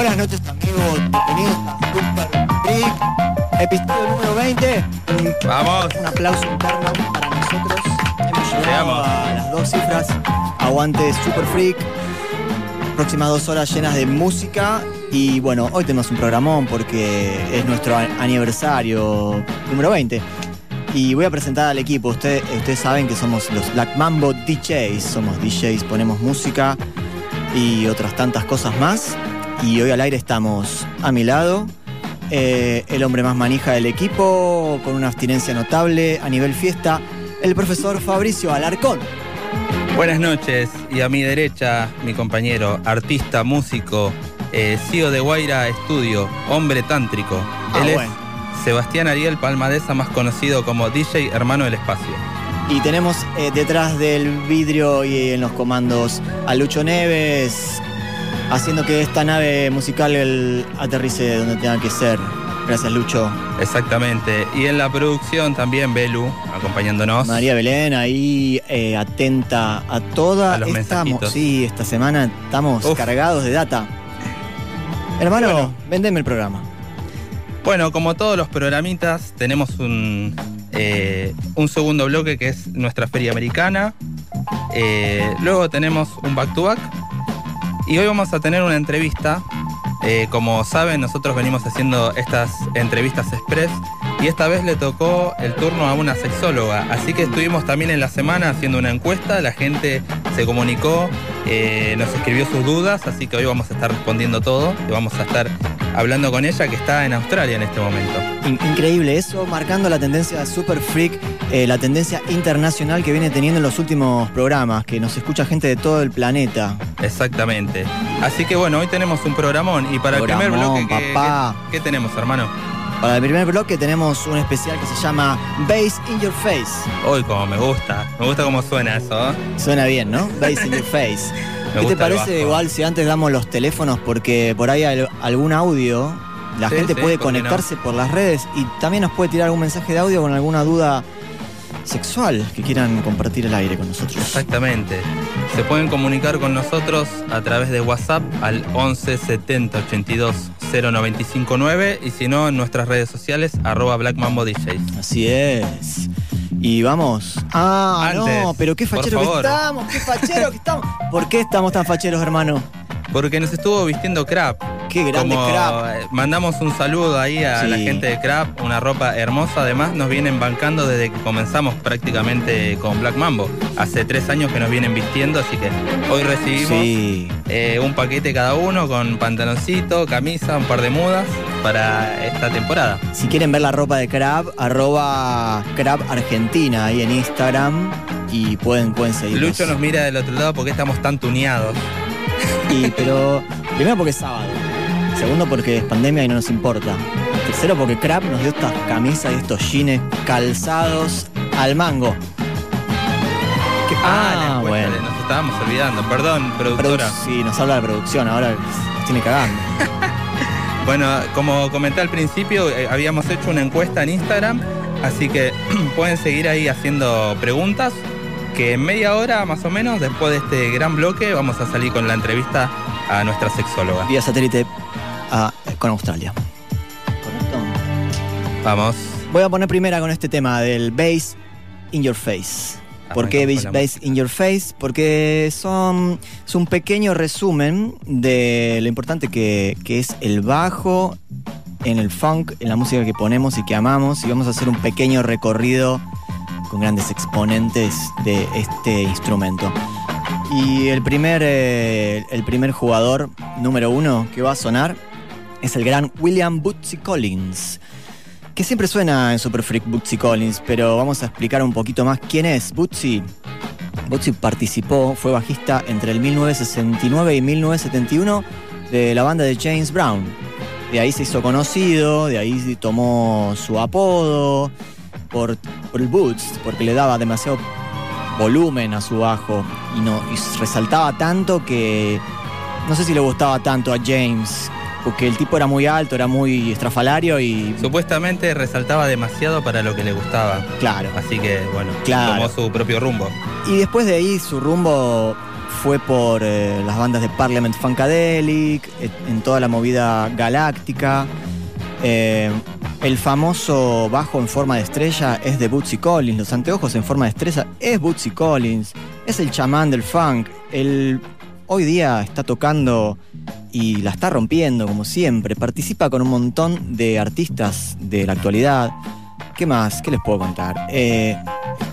Buenas noches amigos, bienvenidos a Super Freak, episodio número 20. Un, Vamos. un aplauso interno para nosotros. Hemos llegado a las dos cifras. Aguante Super Freak. Próximas dos horas llenas de música. Y bueno, hoy tenemos un programón porque es nuestro aniversario número 20. Y voy a presentar al equipo. Ustedes, ustedes saben que somos los Black Mambo DJs. Somos DJs, ponemos música y otras tantas cosas más. Y hoy al aire estamos a mi lado, eh, el hombre más manija del equipo, con una abstinencia notable a nivel fiesta, el profesor Fabricio Alarcón. Buenas noches y a mi derecha mi compañero, artista, músico, eh, CEO de Guaira Estudio, hombre tántrico. Ah, Él bueno. es Sebastián Ariel Palmadesa, más conocido como DJ Hermano del Espacio. Y tenemos eh, detrás del vidrio y en los comandos a Lucho Neves, haciendo que esta nave musical el- aterrice donde tenga que ser. Gracias Lucho. Exactamente. Y en la producción también Belu, acompañándonos. María Belén ahí eh, atenta a toda. A los estamos, sí, esta semana estamos Uf. cargados de data. Hermano, Bueno. vendeme el programa. Bueno, como todos los programitas, tenemos un, eh, un segundo bloque que es nuestra feria americana. Eh, luego tenemos un back to back. Y hoy vamos a tener una entrevista. Eh, como saben, nosotros venimos haciendo estas entrevistas express. Y esta vez le tocó el turno a una sexóloga. Así que estuvimos también en la semana haciendo una encuesta. La gente se comunicó, eh, nos escribió sus dudas. Así que hoy vamos a estar respondiendo todo. Y vamos a estar hablando con ella que está en Australia en este momento. In- increíble, eso marcando la tendencia super freak, eh, la tendencia internacional que viene teniendo en los últimos programas, que nos escucha gente de todo el planeta. Exactamente. Así que bueno, hoy tenemos un programón y para el primer bloque, ¿qué, papá. qué- qué tenemos, hermano? Para el primer bloque tenemos un especial que se llama Bass in Your Face. Hoy como me gusta, me gusta cómo suena eso. ¿eh? Suena bien, ¿no? Bass in Your Face. Me ¿Qué te parece igual si antes damos los teléfonos porque por ahí hay algún audio, la Sí, gente sí, puede conectarse por las redes y también nos puede tirar algún mensaje de audio con alguna duda sexual que quieran compartir el aire con nosotros. Exactamente. Se pueden comunicar con nosotros a través de WhatsApp al 11 70 82 0959 y si no en nuestras redes sociales arroba Black Mambo DJs. Así es. Y vamos. Ah, no, pero qué fachero que estamos, qué fachero que estamos. ¿Por qué estamos tan facheros, hermano? Porque nos estuvo vistiendo Crap. Qué grande Como, crap. eh, Mandamos un saludo ahí a Sí. la gente de Crap, una ropa hermosa. Además, nos vienen bancando desde que comenzamos prácticamente con Black Mambo. Hace tres años que nos vienen vistiendo, así que hoy recibimos Sí. eh, un paquete cada uno con pantaloncito, camisa, un par de mudas para esta temporada. Si quieren ver la ropa de Crab, arroba Crab Argentina ahí en Instagram y pueden, pueden seguirnos. Lucho nos mira del otro lado porque estamos tan tuneados. Y, pero primero porque es sábado. Segundo porque es pandemia y no nos importa. Tercero porque Crab nos dio estas camisas y estos jeans calzados al mango. ¿Qué- Ah, Ah, bueno. nos estábamos olvidando. Perdón, productora. Produ- sí, nos habla de producción, ahora nos tiene cagando. Bueno, como comenté al principio, eh, habíamos hecho una encuesta en Instagram, así que pueden seguir ahí haciendo preguntas, que en media hora más o menos, después de este gran bloque, vamos a salir con la entrevista a nuestra sexóloga. Vía satélite a- con Australia. Correcto. Vamos. Voy a poner primera con este tema del bass in your face. ¿Por qué Bass in Your Face? Porque son, es un pequeño resumen de lo importante que, que es el bajo en el funk, en la música que ponemos y que amamos. Y vamos a hacer un pequeño recorrido con grandes exponentes de este instrumento. Y el primer, eh, el primer jugador número uno que va a sonar es el gran William Bootsy Collins que siempre suena en Super Freak Bootsy Collins, pero vamos a explicar un poquito más quién es Bootsy. Bootsy participó, fue bajista entre el 1969 y 1971 de la banda de James Brown. De ahí se hizo conocido, de ahí tomó su apodo por, el Boots, porque le daba demasiado volumen a su bajo y, no, y resaltaba tanto que no sé si le gustaba tanto a James, porque el tipo era muy alto, era muy estrafalario y Supuestamente resaltaba demasiado para lo que le gustaba. claro. Así que, bueno, Claro. tomó su propio rumbo. Y después de ahí su rumbo fue por eh, las bandas de Parliament Funkadelic, en toda la movida galáctica. Eh, el famoso bajo en forma de estrella es de Bootsy Collins, los anteojos en forma de estrella es Bootsy Collins, es el chamán del funk. Él hoy día está tocando y la está rompiendo como siempre. Participa con un montón de artistas de la actualidad. ¿Qué más? ¿Qué les puedo contar? Eh,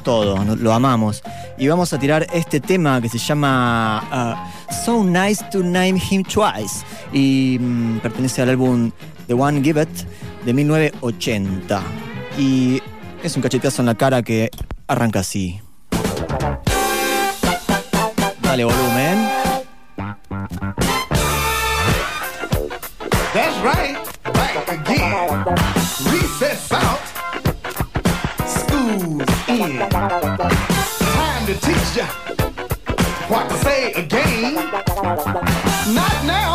todo, lo amamos. Y vamos a tirar este tema que se llama ah, So Nice to Name Him Twice. Y mm, pertenece al álbum The One Give It de 1980. Y es un cachetazo en la cara que arranca así. Dale volumen. Again. Recess out, school's in. Time to teach ya what to say again. Not now,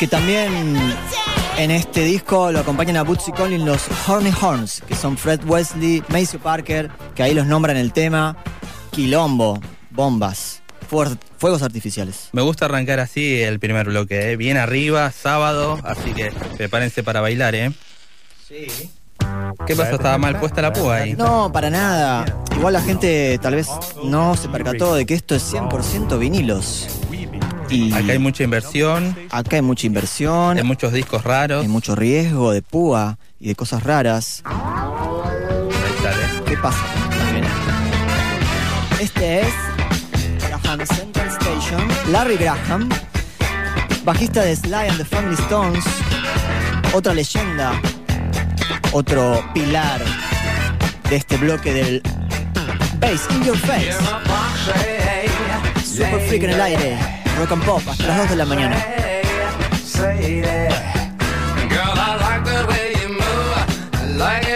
porque también en este disco lo acompañan a Bootsy Collins los Horny Horns, que son Fred Wesley, Maceo Parker, que ahí los nombran en el tema, Quilombo, bombas, fuegos artificiales. Me gusta arrancar así el primer bloque, ¿eh? bien arriba, sábado, así que prepárense para bailar, ¿eh? Sí. ¿Qué pasó? Estaba mal puesta la púa ahí. No, para nada. Igual la gente tal vez no se percató de que esto es 100% vinilos. Y Acá hay mucha inversión, acá hay mucha inversión, hay muchos discos raros. hay mucho riesgo de púa y de cosas raras. Ahí sale. ¿Qué pasa? Este es Graham Central Station. Larry Graham, bajista de Sly and the Family Stones, otra leyenda, otro pilar de este bloque del Bass in Your Face. Super Freak en el aire, rock and pop hasta las 2 de la mañana. Girl, I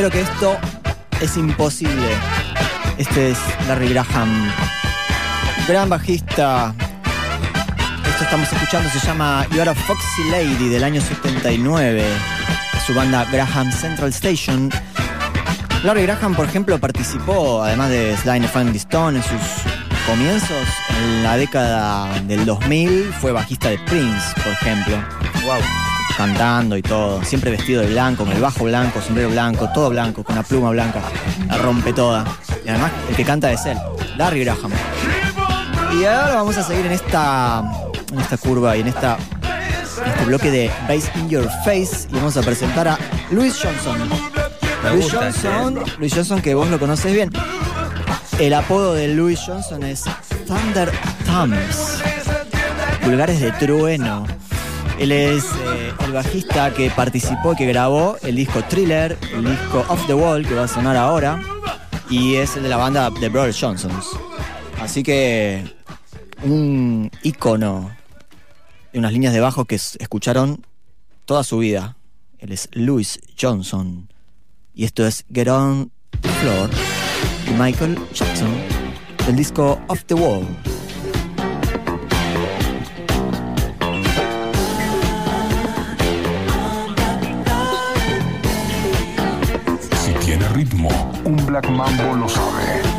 Funkero que esto es imposible. Este es Larry Graham, gran bajista. Esto estamos escuchando se llama You Foxy Lady del año 79. Su banda Graham Central Station. Larry Graham, por ejemplo, participó, además de Sly and Stone, en sus comienzos en la década del 2000. Fue bajista de Prince, por ejemplo. Wow. Cantando y todo, siempre vestido de blanco, con el bajo blanco, sombrero blanco, todo blanco, con una pluma blanca, la rompe toda. Y además el que canta es él, Larry Graham. Y ahora vamos a seguir en esta, en esta curva y en esta este bloque de Bass in Your Face y vamos a presentar a Louis Johnson. Me gusta Johnson, Louis Johnson que vos lo conoces bien. El apodo de Louis Johnson es Thunder Thumbs. Pulgares de trueno. Él es eh, el bajista que participó que grabó el disco Thriller, el disco Off the Wall, que va a sonar ahora, y es el de la banda The Brothers Johnsons. Así que un ícono de unas líneas de bajo que escucharon toda su vida. Él es Louis Johnson. Y esto es Get On the Floor Michael Jackson, del disco Off the Wall. Un Black Mambo lo sabe.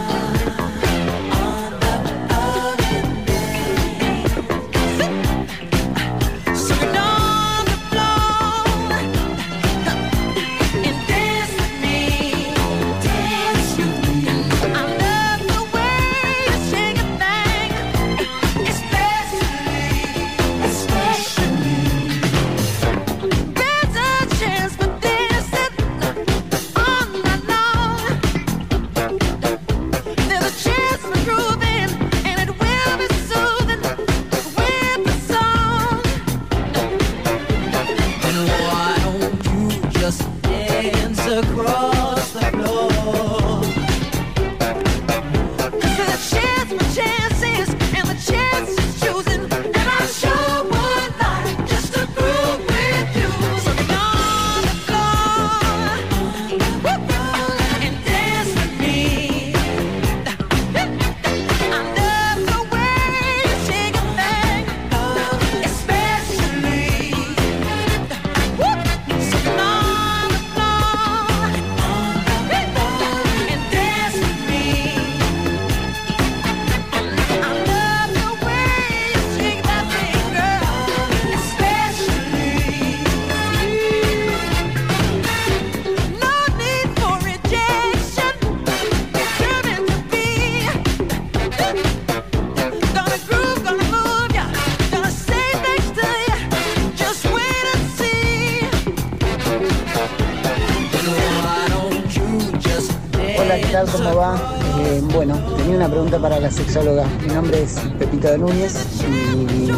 Sexóloga. Mi nombre es Pepito de Núñez y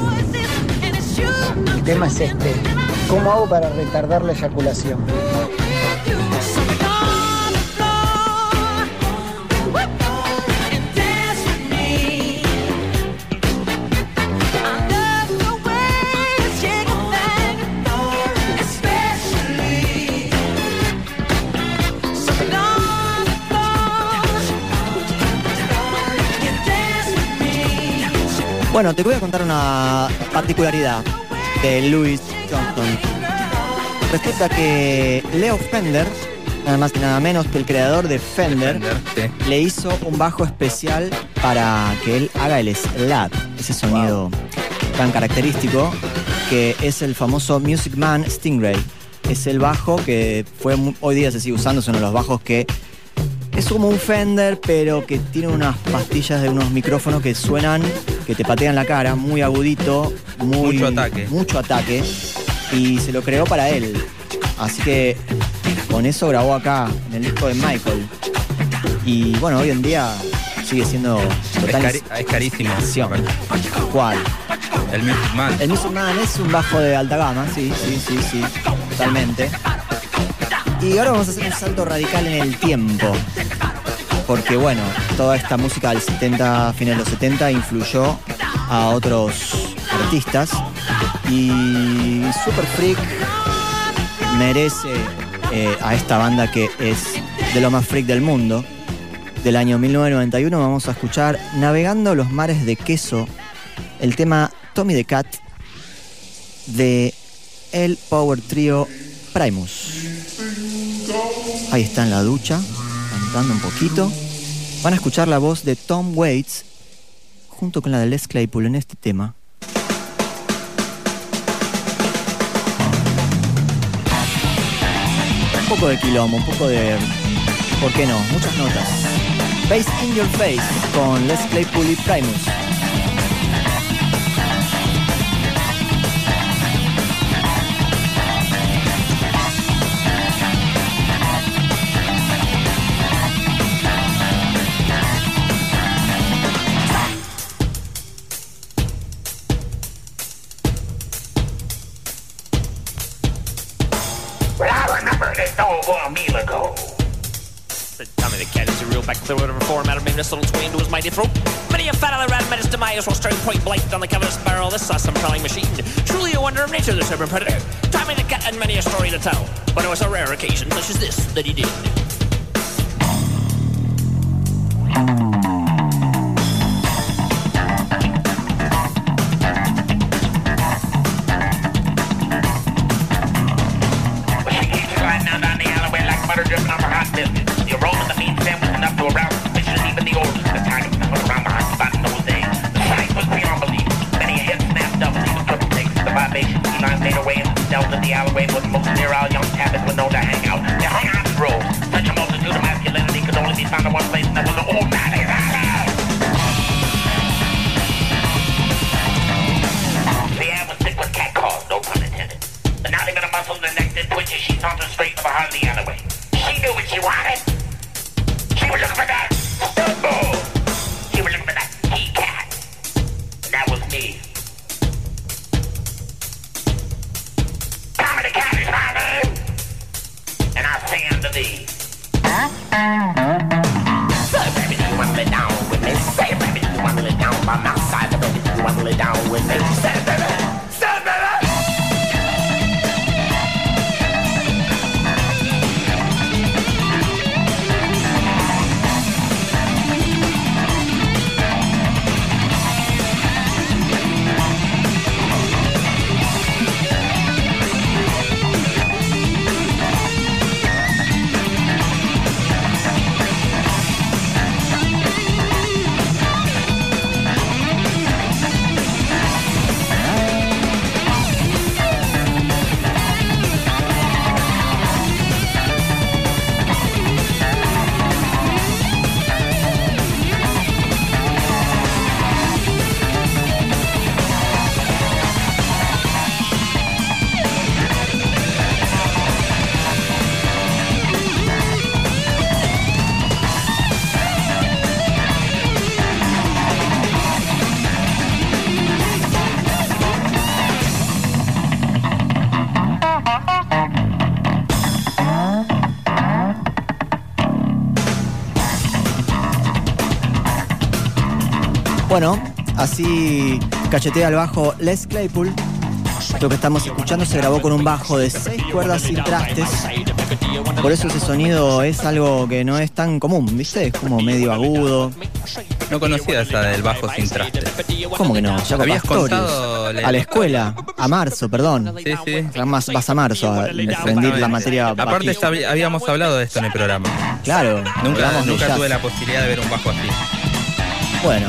el tema es este. ¿Cómo hago para retardar la eyaculación? Bueno, te voy a contar una particularidad de Louis Johnson. Resulta que Leo Fender, nada más y nada menos que el creador de Fender, Fender, sí. le hizo un bajo especial para que él haga el slap, ese sonido tan característico, que es el famoso Music Man Stingray. Es el bajo que fue hoy día se sigue usando, es uno de los bajos que es como un Fender, pero que tiene unas pastillas de unos micrófonos que suenan, que te patean la cara, muy agudito, muy, Mucho ataque. Mucho ataque. Y se lo creó para él. Así que con eso grabó acá, en el disco de Michael. Y bueno, hoy en día sigue siendo Es, total cari- es carísimo. inspiración. ¿Cuál? El Music Man. El Music Man es un bajo de alta gama, sí, sí, sí, sí, totalmente. Y ahora vamos a hacer un salto radical en el tiempo. Porque bueno, toda esta música del 70, finales de los 70, influyó a otros artistas. Y Super Freak merece eh, a esta banda que es de lo más freak del mundo. Del año 1991 vamos a escuchar Navegando los mares de queso, el tema Tommy the Cat de el Power Trio Primus. Ahí está en la ducha, cantando un poquito. Van a escuchar la voz de Tom Waits junto con la de Les Claypool en este tema. Un poco de quilombo, un poco de... ¿Por qué no? Muchas notas. Face in Your Face con Les Claypool y Primus. Back clear whatever form out of this little tween to his mighty throat. Many a fat other rat met his demise while staring point blank down the cover of this barrel. Awesome prowling machine. Truly a wonder of nature, this urban predator. Tommy the cat had many a story to tell, but it was a rare occasion such as this that he did. She wanted. She was looking for that bull. She was looking for that he cat. And that was me. The cat is my name. And I say unto thee. Say, baby, do you want to lay down with me? Say, baby, do you want to lay down by my side? Baby, do you want to lay down with me? Say, así cachetea el bajo Les Claypool. Lo que estamos escuchando se grabó con un bajo de seis cuerdas sin trastes. Por eso ese sonido es algo que no es tan común, ¿viste? Es como medio agudo. No conocía esa del bajo sin traste. ¿Cómo que no? Jaco Habías contado A la escuela, a marzo, perdón. Sí, sí. Ya más- Vas a marzo a rendir la materia. Aparte ya habíamos hablado de esto en el programa. Claro, Nunca, nunca tuve la posibilidad de ver un bajo así. Bueno,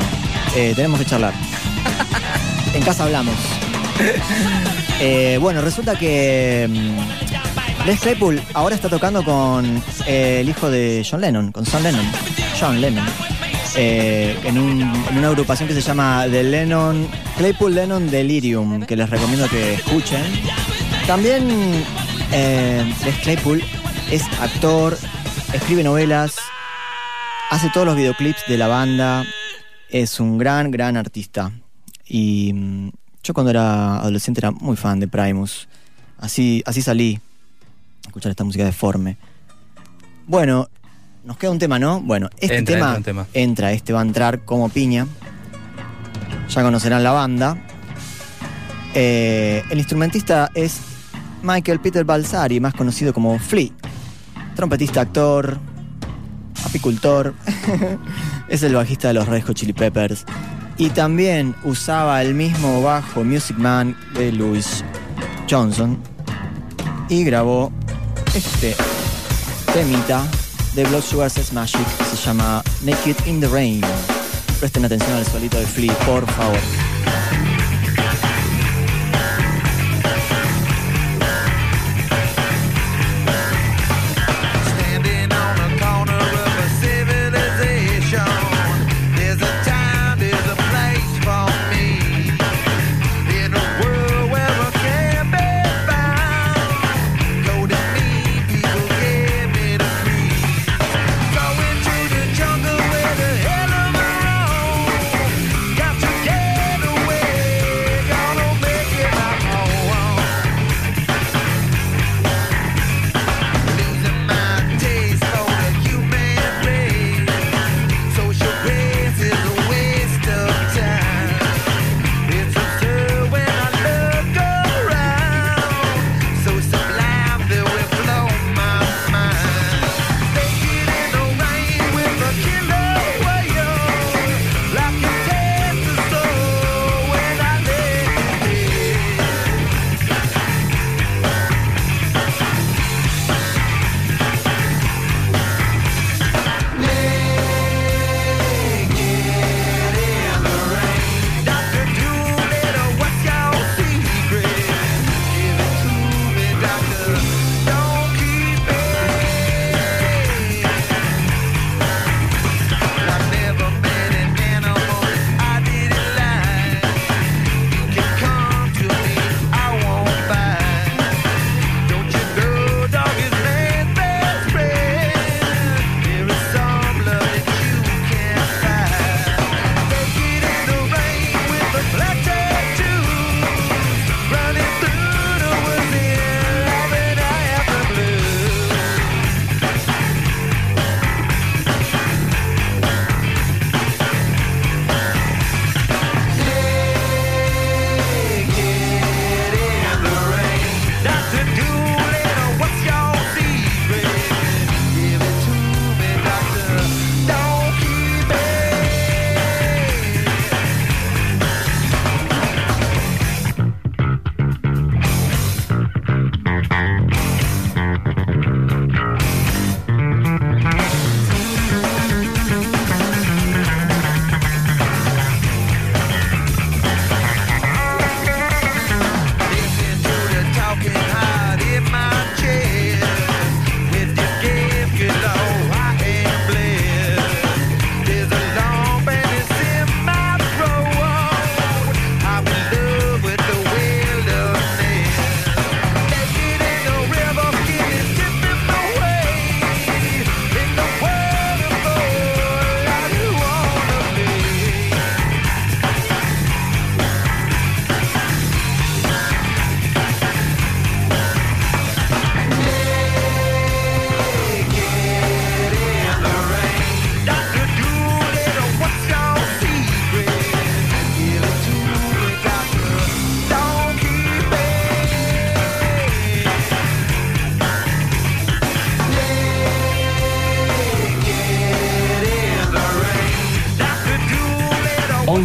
eh, tenemos que charlar. En casa hablamos. Eh, bueno, resulta que mm, Les Claypool ahora está tocando con eh, el hijo de John Lennon, con Son Lennon. John Lennon. en, un- en una agrupación que se llama The Lennon, Claypool Lennon Delirium, que les recomiendo que escuchen. También Les Claypool es actor, escribe novelas, hace todos los videoclips de la banda, es un gran, gran artista. Y mm, yo cuando era adolescente era muy fan de Primus. Así, así salí a escuchar esta música deforme. Bueno, nos queda un tema, ¿no? Bueno, este Entra, tema, entra tema. entra, este va a entrar como piña. Ya conocerán la banda. Eh, el instrumentista es Michael Peter Balsari, más conocido como Flea. Trompetista, actor, apicultor. es el bajista de los Red Hot Chili Peppers. Y también usaba el mismo bajo Music Man de Louis Johnson. Y grabó este temita de Blood Sugar Sex Magic se llama Naked in the Rain. Presten atención al solito de Flea, por favor.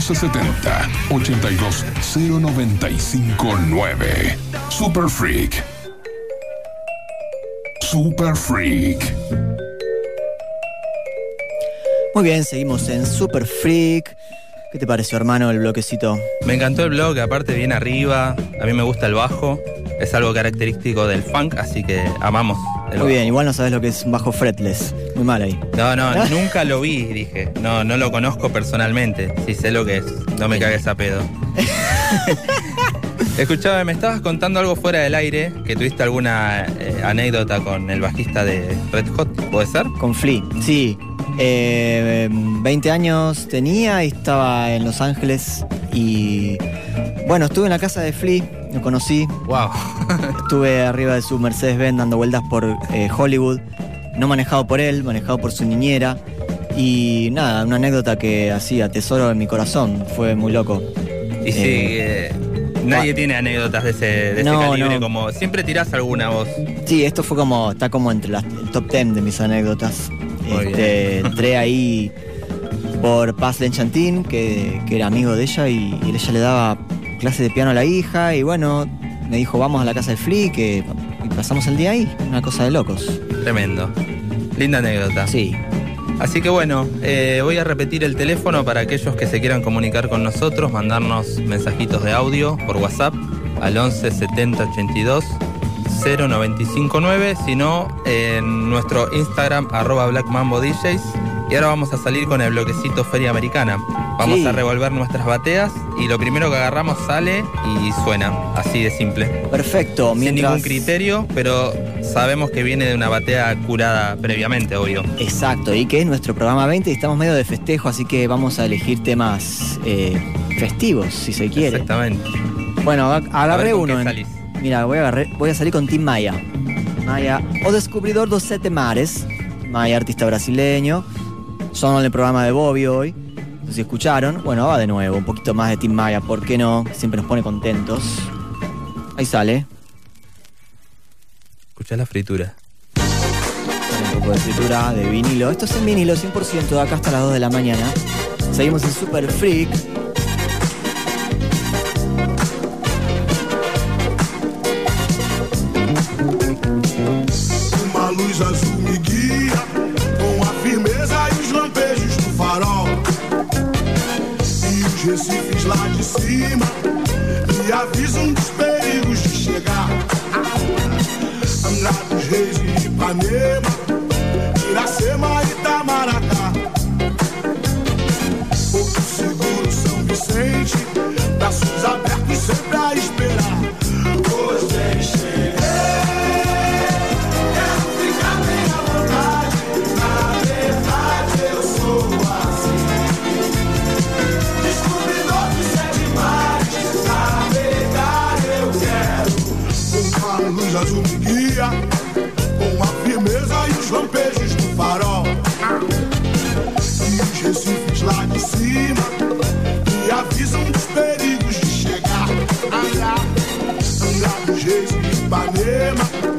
1170 82 0959. Super Freak. Super Freak. Muy bien, seguimos en Super Freak. ¿Qué te pareció, hermano, el bloquecito? Me encantó el blog, aparte bien arriba. A mí me gusta el bajo. Es algo característico del funk, así que amamos Muy bajo. bien, igual no sabes lo que es un bajo fretless. Muy mal ahí. No, no, nunca lo vi, dije. No, no lo conozco personalmente. Sí sé lo que es. No me cagues a pedo. Escuchaba, me estabas contando algo fuera del aire, que tuviste alguna eh, anécdota con el bajista de Red Hot, ¿puede ser? Con Flea, sí. Eh, 20 años tenía y estaba en Los Ángeles y bueno, estuve en la casa de Flea, lo conocí. Wow. Estuve arriba de su Mercedes-Benz dando vueltas por eh, Hollywood, no manejado por él, manejado por su niñera. Y nada, una anécdota que así atesoro en mi corazón, fue muy loco. Y sí, eh, nadie tiene anécdotas de ese, de ese No, calibre, no. como siempre tirás alguna voz. Sí, esto fue como, está como entre las, el top 10 de mis anécdotas. Este, entré ahí por Paz Lenchantín, que, que era amigo de ella, y, y ella le daba clase de piano a la hija, y bueno, me dijo, vamos a la casa del Flea, que y pasamos el día ahí, una cosa de locos. Tremendo. Linda anécdota. Sí. Así que bueno, eh, voy a repetir el teléfono para aquellos que se quieran comunicar con nosotros, mandarnos mensajitos de audio por WhatsApp al 11 70 82 0959, sino en nuestro Instagram arroba Black Mambo DJs. Y ahora vamos a salir con el bloquecito Feria Americana. Vamos Sí. a revolver nuestras bateas y lo primero que agarramos sale y suena, así de simple. Perfecto, Sin mientras... ningún criterio, pero sabemos que viene de una batea curada previamente, obvio. Exacto, y que es nuestro programa 20 y estamos medio de festejo, así que vamos a elegir temas eh, festivos, si se quiere. Exactamente. Bueno, agarré uno. en-. Mira, voy a, agarré- voy a salir con Tim Maia. Maia, o descubridor dos sete mares. Maia, artista brasileño. Son en el programa de Bobby hoy. No sé si escucharon. Bueno, va de nuevo, un poquito más de Tim Maia, ¿por qué no? Siempre nos pone contentos. Ahí sale. Escuchá la fritura. Un poco de escritura de vinilo. Esto es en vinilo 100% de acá hasta las 2 de la mañana. Seguimos en Super Freak. Recifes lá de cima me avisam dos perigos de chegar. Angra dos Reis e Ipanema, Iracema e Itamaracá. Porto Seguro, São Vicente, Yeah, my.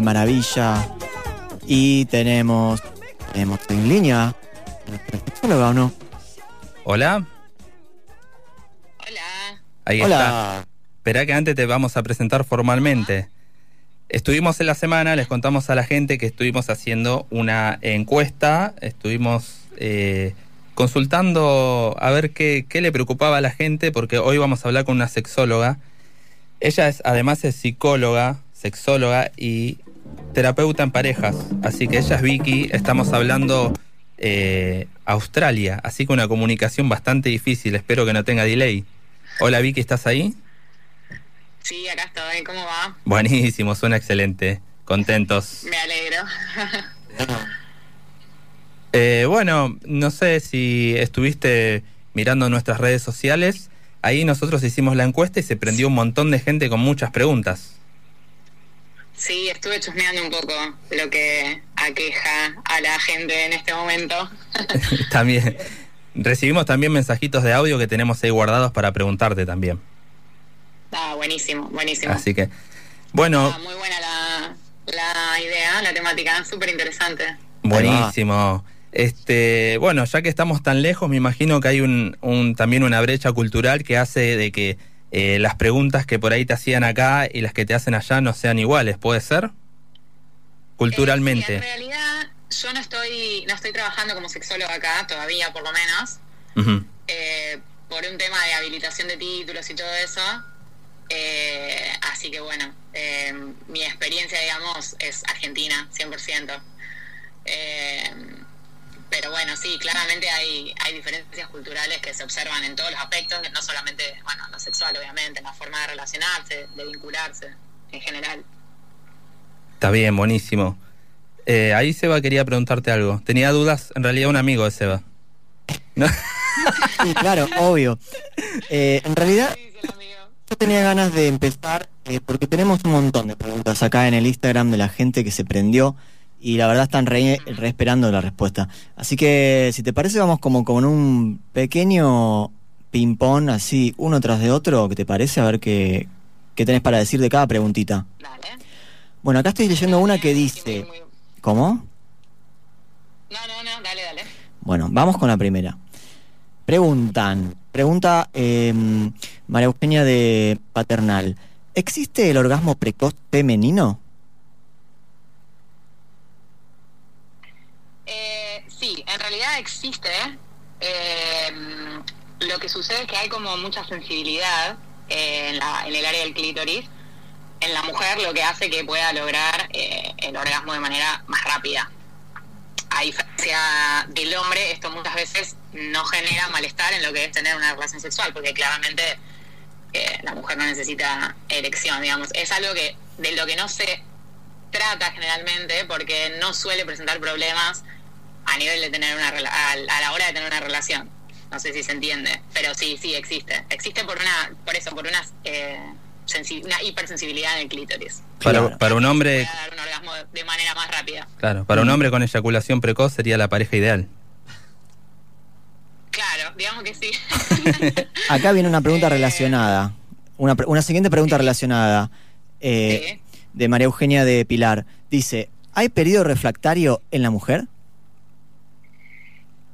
Maravilla. Y tenemos, tenemos en línea. ¿Solo o no? Hola. Ahí Hola. está. Espera que antes te vamos a presentar formalmente. Estuvimos en la semana, les contamos a la gente que estuvimos haciendo una encuesta, estuvimos eh, consultando a ver qué, qué le preocupaba a la gente, porque hoy vamos a hablar con una sexóloga. Ella es, además es psicóloga, sexóloga y terapeuta en parejas. Así que ella es Vicky, estamos hablando eh, Australia, así que una comunicación bastante difícil, espero que no tenga delay. Hola Vicky, ¿estás ahí? Sí, acá estoy. ¿Cómo va? Buenísimo, suena excelente. Contentos. Me alegro. Eh, bueno, no sé si estuviste mirando nuestras redes sociales. Ahí nosotros hicimos la encuesta y se prendió un montón de gente con muchas preguntas. Sí, estuve chusmeando un poco lo que aqueja a la gente en este momento. también recibimos también mensajitos de audio que tenemos ahí guardados para preguntarte también. Ah, buenísimo, buenísimo. Así que, bueno, Ah, muy buena la, la idea, la temática, súper interesante. buenísimo. Este, bueno, ya que estamos tan lejos, me imagino que hay un, un- también una brecha cultural que hace de que eh, las preguntas que por ahí te hacían acá y las que te hacen allá no sean iguales, ¿puede ser? Culturalmente. En realidad, yo no estoy, no estoy trabajando como sexóloga acá, todavía por lo menos, eh, por un tema de habilitación de títulos y todo eso. Eh, así que bueno, eh, mi experiencia, digamos, es argentina, 100%. Eh, pero bueno, sí, claramente hay, hay diferencias culturales que se observan en todos los aspectos, no solamente, bueno, en lo sexual, obviamente, en la forma de relacionarse, de vincularse, en general. Está bien, buenísimo. Eh, ahí Seba quería preguntarte algo. Tenía dudas, en realidad un amigo de Seba. ¿No? Sí, claro, obvio. Eh, en realidad, yo tenía ganas de empezar eh, porque tenemos un montón de preguntas acá en el Instagram de la gente que se prendió y la verdad están re, re esperando la respuesta. Así que, si te parece, vamos como con un pequeño ping-pong así, uno tras de otro, ¿qué te parece? A ver qué, qué tenés para decir de cada preguntita. Bueno, acá estoy leyendo una que dice... ¿Cómo? No, no, no, dale, dale. Bueno, vamos con la primera. Preguntan, pregunta eh, María Eugenia de Paternal. ¿Existe el orgasmo precoz femenino? Eh, sí, en realidad existe. Eh, lo que sucede es que hay como mucha sensibilidad eh, en, la- en el área del clítoris. En la mujer lo que hace que pueda lograr eh, el orgasmo de manera más rápida. A diferencia del hombre, esto muchas veces no genera malestar en lo que es tener una relación sexual, porque claramente eh, la mujer no necesita erección, digamos. Es algo que de lo que no se trata generalmente porque no suele presentar problemas a nivel de tener una rela- a, a la hora de tener una relación. No sé si se entiende, pero sí, sí existe. Existe por una, por eso, por una, eh, una hipersensibilidad en el clítoris. Para, para un hombre, dar un orgasmo de, manera más rápida. claro, para un hombre con eyaculación precoz sería la pareja ideal. digamos que sí. Acá viene una pregunta relacionada. Una, una siguiente pregunta relacionada. eh, De María Eugenia de Pilar. Dice, ¿hay periodo refractario en la mujer?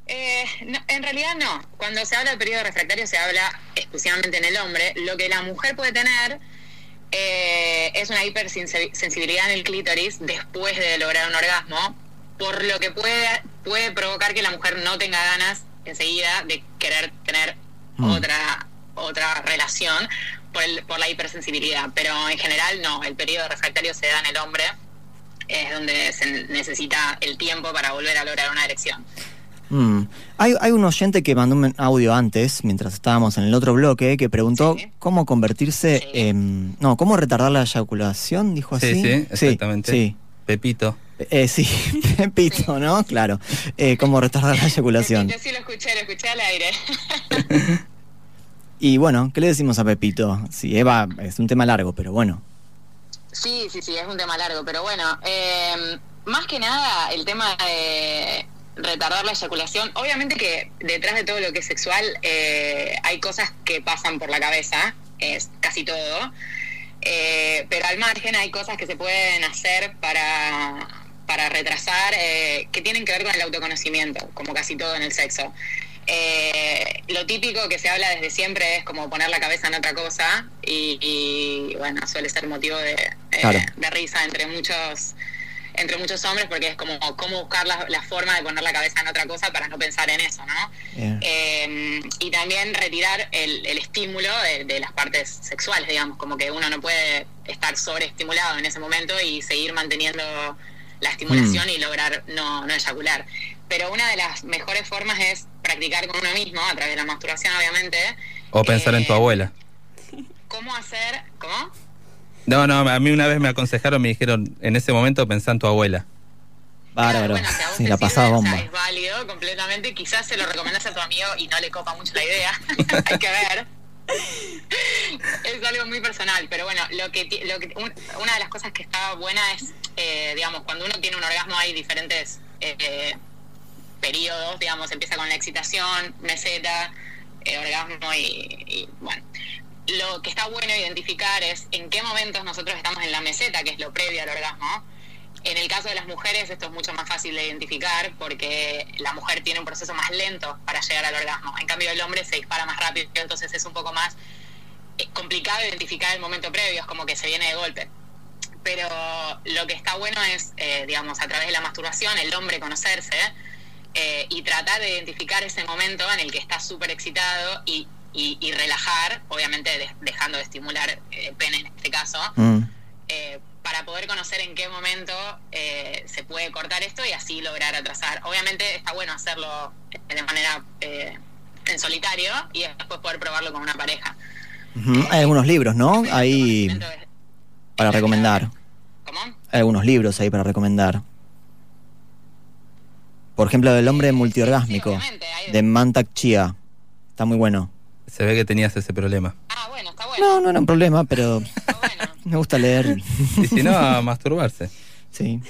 Eh, no, en realidad no. Cuando se habla de periodo refractario se habla exclusivamente en el hombre. Lo que la mujer puede tener eh, es una hipersensibilidad en el clítoris después de lograr un orgasmo, por lo que puede, puede provocar que la mujer no tenga ganas enseguida de querer tener Mm. otra, otra relación por, el- por la hipersensibilidad. Pero en general no, el periodo refractario se da en el hombre, es donde se necesita el tiempo para volver a lograr una erección. Mm. Hay, hay un oyente que mandó un audio antes, mientras estábamos en el otro bloque, que preguntó cómo convertirse en... No, cómo retardar la eyaculación, dijo así. Sí, sí, exactamente. Sí. Pepito. Eh, sí, Pepito, ¿no? Claro. Eh, cómo retardar la eyaculación. Yo sí lo escuché, lo escuché al aire. Y bueno, ¿qué le decimos a Pepito? Sí, Eva, es un tema largo, pero bueno. Sí, sí, sí, es un tema largo, pero bueno, eh, más que nada el tema de retardar la eyaculación, obviamente que detrás de todo lo que es sexual eh, hay cosas que pasan por la cabeza, es casi todo, eh, pero al margen hay cosas que se pueden hacer para, para retrasar, eh, que tienen que ver con el autoconocimiento, como casi todo en el sexo. Eh, lo típico que se habla desde siempre es como poner la cabeza en otra cosa y, y, bueno, suele ser motivo de, eh, Claro. de risa entre muchos entre muchos hombres porque es como cómo buscar la, la forma de poner la cabeza en otra cosa para no pensar en eso, ¿no? Eh, y también retirar el, el estímulo de, de las partes sexuales, digamos, como que uno no puede estar sobreestimulado en ese momento y seguir manteniendo la estimulación Mm. y lograr no, no eyacular. Pero una de las mejores formas es practicar con uno mismo, a través de la masturbación, obviamente, O pensar en tu abuela. cómo hacer, ¿cómo? No, no, a mí una vez me aconsejaron, me dijeron, en ese momento pensá en tu abuela. Bárbaro. Sí, la pasaba bomba. Es válido completamente. Quizás se lo recomendás a tu amigo y no le copa mucho la idea. Hay que ver. es algo muy personal, pero bueno, lo que, ti- lo que un- una de las cosas que está buena es, eh, digamos, cuando uno tiene un orgasmo hay diferentes eh, periodos, digamos, empieza con la excitación, meseta, eh, orgasmo y, y, bueno. Lo que está bueno identificar es en qué momentos nosotros estamos en la meseta, que es lo previo al orgasmo, en el caso de las mujeres esto es mucho más fácil de identificar porque la mujer tiene un proceso más lento para llegar al orgasmo. En cambio el hombre se dispara más rápido, entonces es un poco más eh, complicado identificar el momento previo, es como que se viene de golpe. Pero lo que está bueno es, eh, digamos, a través de la masturbación, el hombre conocerse eh, y tratar de identificar ese momento en el que está súper excitado y, y- y relajar, obviamente de- dejando de estimular eh, el pene en este caso, Mm. eh, para poder conocer en qué momento eh, se puede cortar esto y así lograr atrasar. Obviamente está bueno hacerlo de manera eh, en solitario y después poder probarlo con una pareja. Hay algunos libros, ¿no? Ahí para recomendar. Hay algunos libros ahí para recomendar. Por ejemplo, El hombre multiorgásmico, de Mantak Chia. Está muy bueno. Se ve que tenías ese problema. No, no era un problema, pero me gusta leer. Y si no, a masturbarse. Sí.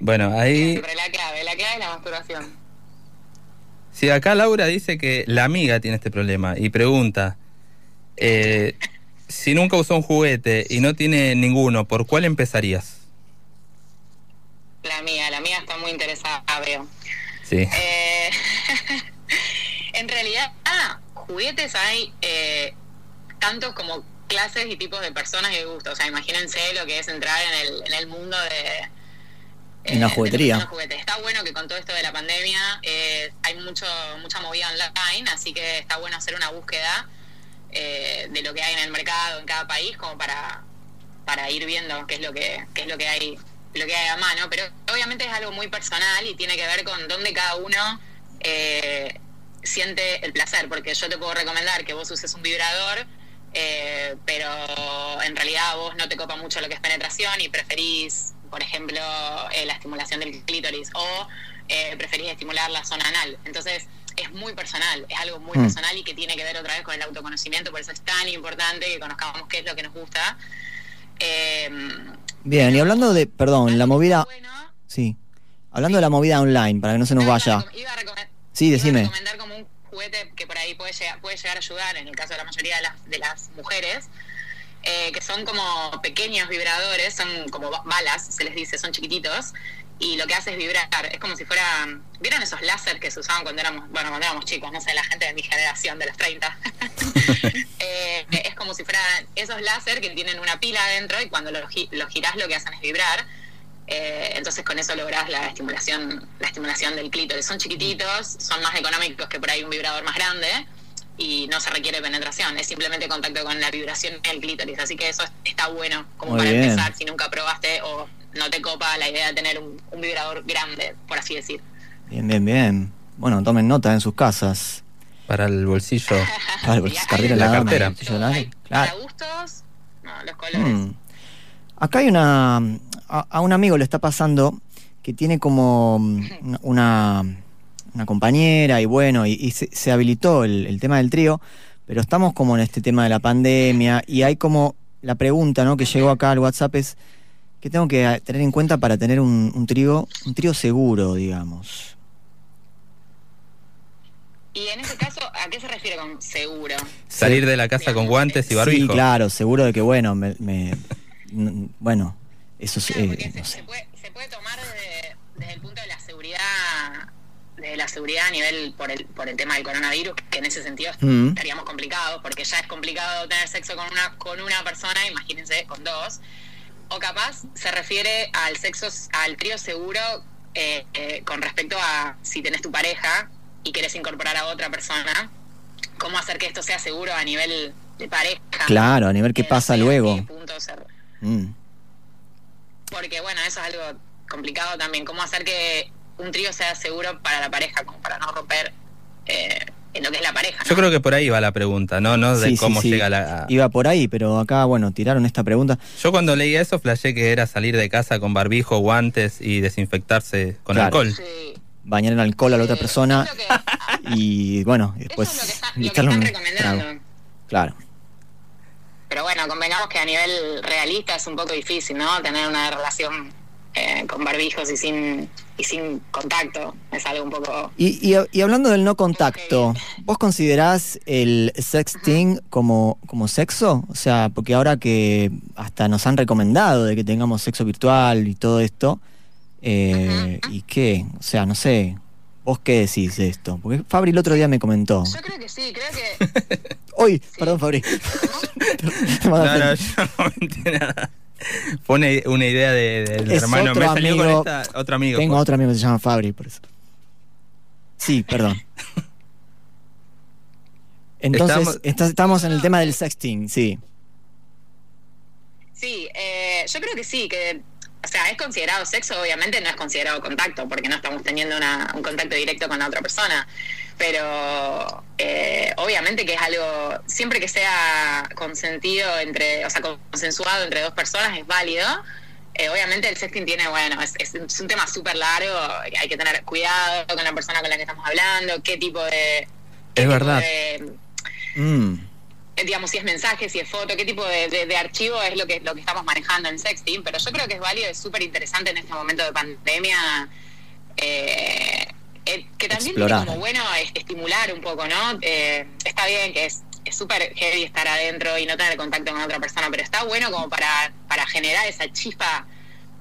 Bueno, ahí... Siempre la clave, la clave es la masturbación. Sí, acá Laura dice que la amiga tiene este problema y pregunta, eh, si nunca usó un juguete y no tiene ninguno, ¿por cuál empezarías? La mía, la mía está muy interesada, veo. Sí. Eh, en realidad, ah, juguetes hay eh, tantos como clases y tipos de personas y de gustos. O sea, imagínense lo que es entrar en el, en el mundo de, En la juguetería. los juguetes. Está bueno que con todo esto de la pandemia eh, hay mucho mucha movida online, así que está bueno hacer una búsqueda eh, de lo que hay en el mercado en cada país como para, para ir viendo qué es lo que qué es lo que hay lo que hay a mano, pero obviamente es algo muy personal y tiene que ver con dónde cada uno eh, siente el placer, porque yo te puedo recomendar que vos uses un vibrador, eh, pero en realidad a vos no te copa mucho lo que es penetración y preferís, por ejemplo, eh, la estimulación del clítoris o eh, preferís estimular la zona anal. Entonces es muy personal, es algo muy Mm. personal y que tiene que ver otra vez con el autoconocimiento, por eso es tan importante que conozcamos qué es lo que nos gusta. Eh, Bien, y hablando de, perdón, la movida... Sí. Hablando de la movida online, para que no se nos vaya. Sí, decime. recomendar como juguete que por ahí puede llegar, puede llegar a ayudar, en el caso de la mayoría de las, de las mujeres, eh, que son como pequeños vibradores, son como ba- balas, se les dice, son chiquititos, y lo que hace es vibrar. Es como si fuera. ¿Vieron esos láser que se usaban cuando éramos, bueno, cuando éramos chicos? No sé, la gente de mi generación, de los 30. Eh, es como si fueran esos láser que tienen una pila adentro y cuando los, gi- los girás lo que hacen es vibrar. Eh, entonces con eso lográs la estimulación, la estimulación del clítoris. Son chiquititos, son más económicos que por ahí un vibrador más grande y no se requiere penetración, es simplemente contacto con la vibración del clítoris. Así que eso es- está bueno como Muy para bien. empezar si nunca probaste o no te copa la idea de tener un, un vibrador grande, por así decir. Bien, bien, bien. Bueno, tomen nota en sus casas. Para el bolsillo. Para el cartera de La cartera. bolsillo la. Para gustos, no, los colores. Mm. Acá hay una. A, a un amigo le está pasando que tiene como mm, una, una compañera y bueno, y, y se, se habilitó el, el tema del trío, pero estamos como en este tema de la pandemia y hay como la pregunta ¿no? que llegó acá al WhatsApp es ¿qué tengo que tener en cuenta para tener un, un trío, un trío seguro, digamos? Y en ese caso, ¿a qué se refiere con seguro? Salir de la casa con guantes y barbijo. Sí, claro, seguro de que bueno, me, me- n- bueno, eso es, eh, no sé. Se puede, se puede tomar desde, desde el punto de la seguridad, de la seguridad a nivel por el, por el tema del coronavirus, que en ese sentido Mm. estaríamos complicados, porque ya es complicado tener sexo con una, con una persona, imagínense, con dos. O capaz se refiere al sexo, al trío seguro eh, eh, con respecto a si tenés tu pareja y querés incorporar a otra persona, cómo hacer que esto sea seguro a nivel de pareja. Claro, a nivel qué pasa luego. Mm. porque bueno, eso es algo complicado también, cómo hacer que un trío sea seguro para la pareja, como para no romper eh, en lo que es la pareja. Yo creo que por ahí va la pregunta, ¿no? No de Sí, cómo sí. llega la. Iba por ahí, pero acá, bueno, tiraron esta pregunta. Yo cuando leí eso flashé que era salir de casa con barbijo, guantes y desinfectarse con Claro. alcohol. Bañar en alcohol a la otra persona y bueno, y después invitarle un recomendando. trago. Claro. Pero bueno, convengamos que a nivel realista es un poco difícil, ¿no? Tener una relación eh, con barbijos y sin, y sin contacto. Es algo un poco... Y, y- y hablando del no contacto, ¿vos considerás el sexting como, como sexo? O sea, porque ahora que hasta nos han recomendado de que tengamos sexo virtual y todo esto, eh, ¿y qué? O sea, no sé, ¿vos qué decís de esto? Porque Fabri el otro día me comentó. Yo creo que sí, creo que... Uy, perdón Fabri. No, no, yo no menté nada. Fue una, una idea de- del Es hermano. otro Me salió amigo. con esta, otro amigo. Tengo pues. otro amigo que se llama Fabri, por eso. Sí, perdón. Entonces, Estamos- esta- estamos en el tema del sexting, sí. Sí, eh, yo creo que sí, que, o sea, es considerado sexo, obviamente no es considerado contacto, porque no estamos teniendo una- un contacto directo con la otra persona, pero eh, obviamente que es algo, siempre que sea consentido entre, o sea, consensuado entre dos personas es válido. Eh, obviamente el sexting tiene, bueno, es, es- es un tema súper largo, hay que tener cuidado con la persona con la que estamos hablando, qué tipo de... qué Es tipo verdad. de- Mm. Eh, digamos, si es mensaje, si es foto, qué tipo de, de- de archivo es lo que, lo que estamos manejando en sexting, pero yo creo que es válido, es súper interesante en este momento de pandemia, eh, eh, que también Explorar. tiene como bueno es- estimular un poco, ¿no? Eh, está bien que es es súper heavy estar adentro y no tener contacto con otra persona, pero está bueno como para, para generar esa chispa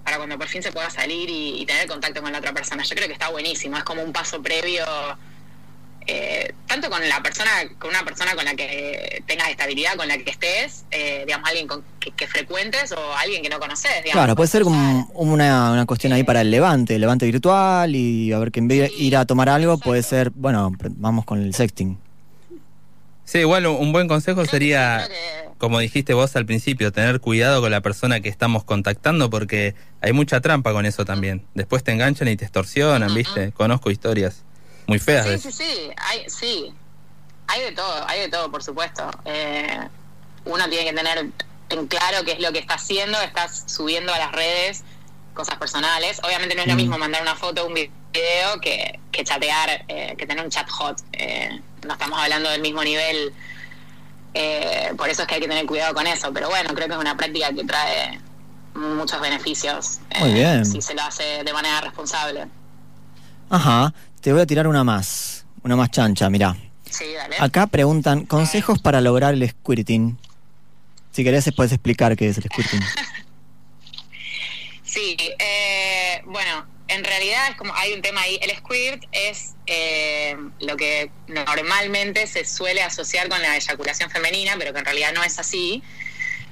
para cuando por fin se pueda salir y, y tener contacto con la otra persona. Yo creo que está buenísimo, es como un paso previo eh, tanto con la persona, con una persona con la que tengas estabilidad, con la que estés, eh, digamos, alguien con, que, que frecuentes o alguien que no conoces, digamos. Claro, puede ser como una, una cuestión ahí para el levante, el levante virtual y a ver que en vez de ir a tomar algo puede ser, bueno, vamos con el sexting. Sí, igual un buen consejo sería, como dijiste vos al principio, tener cuidado con la persona que estamos contactando porque hay mucha trampa con eso también. Después te enganchan y te extorsionan, ¿viste? Conozco historias muy feas Sí, sí, sí, hay, sí, hay de todo, hay de todo, por supuesto. Eh, uno tiene que tener en claro qué es lo que está haciendo, estás subiendo a las redes cosas personales. Obviamente no es lo Mm. mismo mandar una foto o un video que, que chatear, eh, que tener un chat hot. Eh, no estamos hablando del mismo nivel, eh, por eso es que hay que tener cuidado con eso. Pero bueno, creo que es una práctica que trae muchos beneficios eh, Muy bien. si se lo hace de manera responsable. Ajá, te voy a tirar una más, una más chancha, mirá. Sí, dale. Acá preguntan, consejos para lograr el squirting. Si querés, puedes explicar qué es el squirting. Sí, eh, bueno, en realidad es como hay un tema ahí. El squirt es eh, lo que normalmente se suele asociar con la eyaculación femenina, pero que en realidad no es así.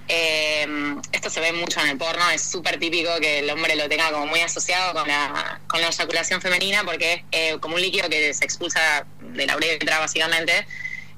Eh, esto se ve mucho en el porno, es súper típico que el hombre lo tenga como muy asociado con la, con la eyaculación femenina porque es eh, como un líquido que se expulsa de la uretra básicamente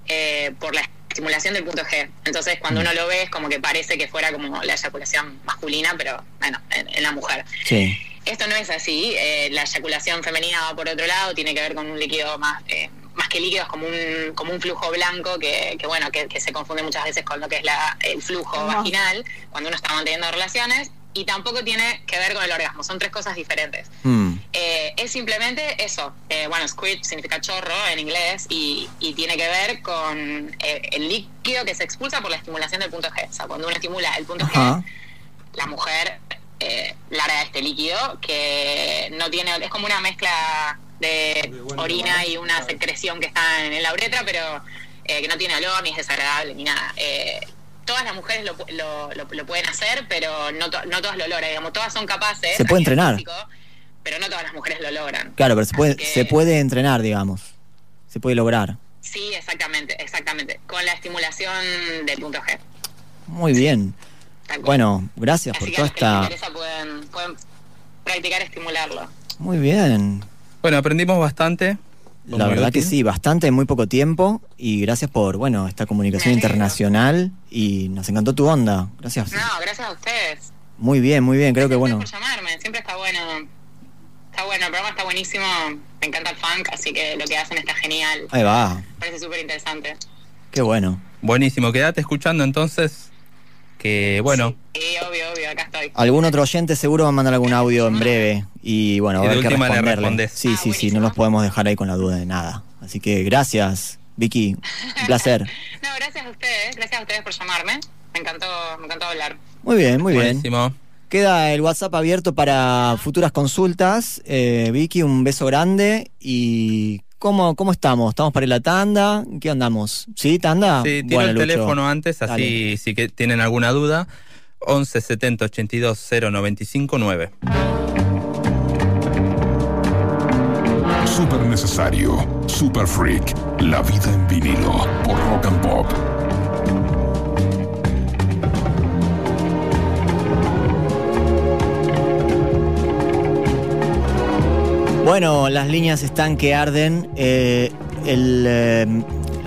eh, por la estimulación del punto G. Entonces cuando uno lo ve es como que parece que fuera como la eyaculación masculina, pero bueno, en, en la mujer. Sí. Esto no es así, eh, la eyaculación femenina va por otro lado, tiene que ver con un líquido más, eh, más que líquido, es como un, como un flujo blanco que, que bueno, que, que se confunde muchas veces con lo que es la, el flujo vaginal cuando uno está manteniendo relaciones y tampoco tiene que ver con el orgasmo, son tres cosas diferentes. Mm. Eh, es simplemente eso. Eh, bueno, squirt significa chorro en inglés y, y tiene que ver con eh, el líquido que se expulsa por la estimulación del punto G. O sea, cuando uno estimula el punto G, la mujer eh, larga este líquido que no tiene, es como una mezcla de orina y una secreción que está en la uretra, pero eh, que no tiene olor ni es desagradable ni nada. Eh, todas las mujeres lo, lo- lo- lo pueden hacer, pero no, to- no todas lo logran. Digamos, todas son capaces. Se puede entrenar. físico, pero no todas las mujeres lo logran. Claro, pero se puede, que- se puede entrenar, digamos. Se puede lograr. Sí, exactamente, exactamente. Con la estimulación del punto G. Muy bien. Bueno, gracias por que toda los que les esta... interesa pueden, pueden practicar estimularlo. Muy bien. Bueno, aprendimos bastante. La verdad que sí, bastante en muy poco tiempo. Y gracias por, bueno, esta comunicación internacional. Y nos encantó tu onda. Gracias. No, gracias a ustedes. Muy bien, muy bien. Creo que, bueno, por llamarme. Siempre está bueno. Está bueno, el programa está buenísimo. Me encanta el funk, así que lo que hacen está genial. ahí va. Parece súper interesante. Qué bueno. Buenísimo, quédate escuchando entonces. Que bueno, Sí, obvio, obvio, acá estoy. Algún otro oyente seguro va a mandar algún audio en breve. Y bueno, a ver qué responderle. Sí, sí, sí. No los podemos dejar ahí con la duda de nada. Así que gracias, Vicky. Un placer. No, gracias a ustedes. Gracias a ustedes por llamarme. Me encantó, me encantó hablar. Muy bien, muy bien. buenísimo. Queda el WhatsApp abierto para futuras consultas. Eh, Vicky, un beso grande. ¿Y cómo, cómo estamos? ¿Estamos para ir a la tanda? ¿En ¿Qué andamos? ¿Sí, tanda? Sí, tiro Bueno, el Lucho. teléfono antes, así Dale. si que tienen alguna duda. 11 70 82 095 9. Super necesario, super freak, la vida en vinilo por Rock and Pop. Bueno, las líneas están que arden. Eh, el, eh,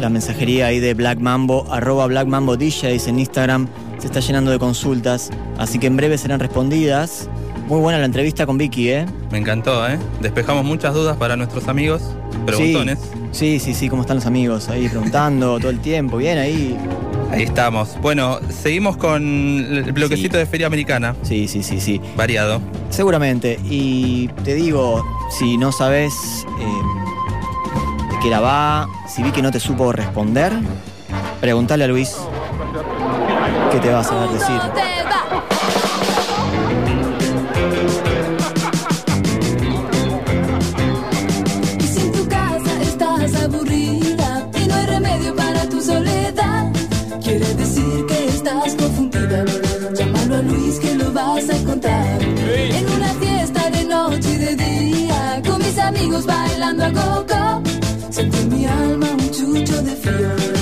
la mensajería ahí de Black Mambo, arroba Black Mambo DJs en Instagram, se está llenando de consultas. Así que en breve serán respondidas. Muy buena la entrevista con Vicky, ¿eh? Me encantó, ¿eh? Despejamos muchas dudas para nuestros amigos. Preguntones. Sí, sí, sí, ¿cómo están los amigos? Ahí preguntando todo el tiempo. Bien, ahí. Ahí estamos. Bueno, seguimos con el bloquecito de Feria Americana. Sí, sí, sí, sí. Variado. Seguramente. Y te digo, si no sabes eh, de qué la va, si vi que no te supo responder, pregúntale a Luis qué te va a saber decir. Bailando a coco. Sentí en mi alma un chucho de frío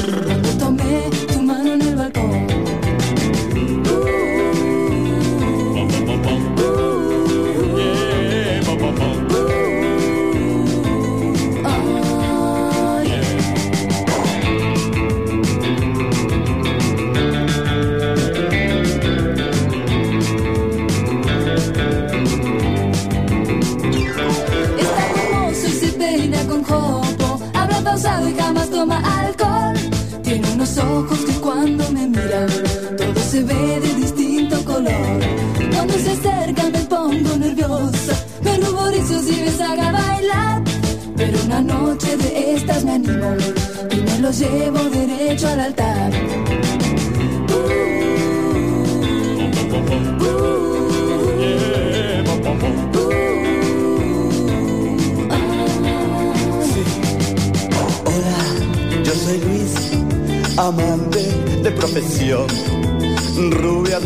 y jamás toma alcohol. Tiene unos ojos que cuando me miran, todo se ve de distinto color. Cuando se acerca me pongo nerviosa. Me ruborizo si me haga bailar. Pero una noche de estas me animo y me lo llevo derecho al altar.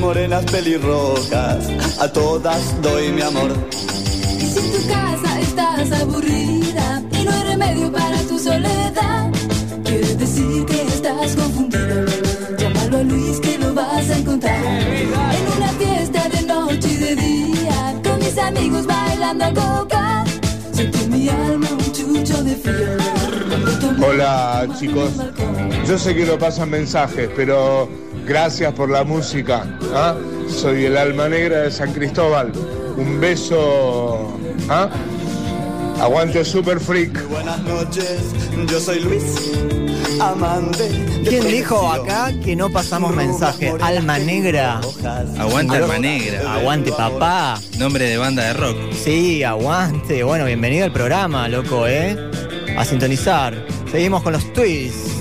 Morenas, pelirrojas, a todas doy mi amor. Y si en tu casa estás aburrida y no hay remedio para tu soledad, quiere decir que estás confundida. Llámalo a Luis que lo vas a encontrar. En una fiesta de noche y de día, con mis amigos bailando al coca. Siento en mi alma un chucho de frío. Hola chicos, yo sé que no pasan mensajes, pero gracias por la música. ¿ah? Soy el alma negra de San Cristóbal. Un beso. ¿ah? Aguante Super Freak. Buenas noches, yo soy Luis, amante ¿Quién dijo acá que no pasamos mensaje? Alma negra. Aguante Alma Negra. Aguante papá. Nombre de banda de rock. Sí, aguante. Bueno, bienvenido al programa, loco, ¿eh? A sintonizar. Seguimos con los twists.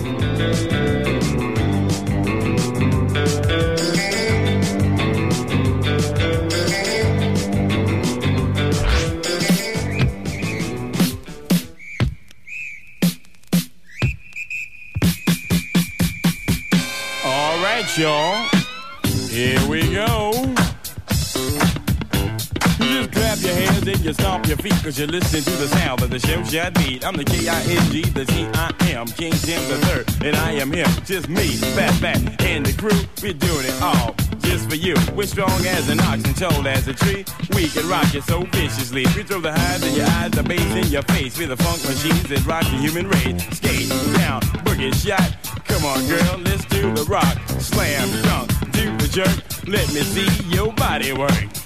Because you're listening to the sound of the show shot beat. I'm the K-I-N-G, the T-I-M, King Tim the third, and I am him, just me, Fat Fat, and the crew. We're doing it all just for you. We're strong as an ox and tall as a tree. We can rock you so viciously. We throw the highs in your eyes, the bass in your face. We're the funk machines that rock the human race. Skate down, boogie shot. Come on, girl, let's do the rock. Slam, dunk, do the jerk. Let me see your body work.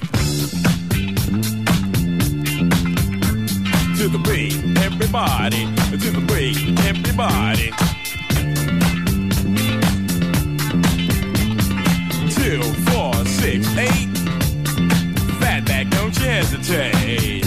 To the beat, everybody. To the beat, everybody. Two, four, six, eight. Fatback, don't you hesitate.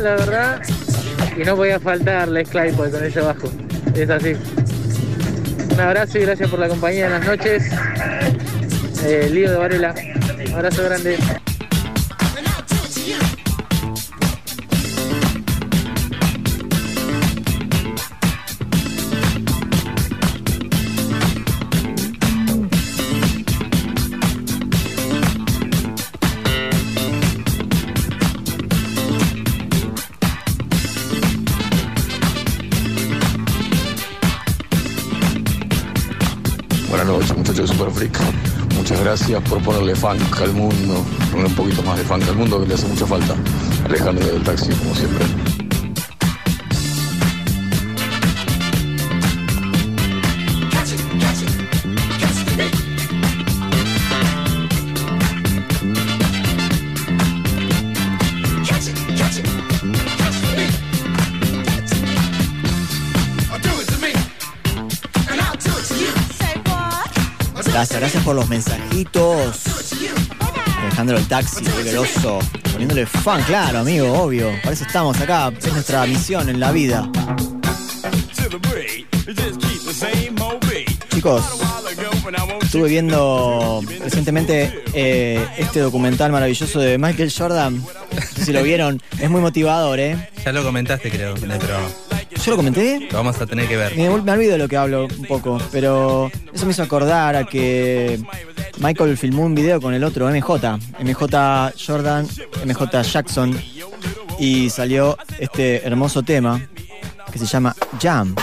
La verdad. Y no podía faltar Les Claypool con ese bajo. Es así. Un abrazo y gracias por la compañía en las noches. Eh, Lío de Varela. Un abrazo grande. Muchas gracias por ponerle funk al mundo, ponerle un poquito más de funk al mundo que le hace mucha falta. Alejandro del taxi, como siempre. Gracias, por los mensajitos. Alejandro el taxi, qué groso. Poniéndole fan, claro, amigo, obvio. Por eso estamos acá. Es nuestra misión en la vida. Chicos, estuve viendo recientemente eh, este documental maravilloso de Michael Jordan. No sé si lo vieron. Es muy motivador, ¿eh? Ya lo comentaste, creo, en el. ¿Yo lo comenté? Lo vamos a tener que ver. Me, me olvido de lo que hablo un poco, pero eso me hizo acordar a que Michael filmó un video con el otro MJ, MJ Jordan, MJ Jackson, y salió este hermoso tema que se llama Jam.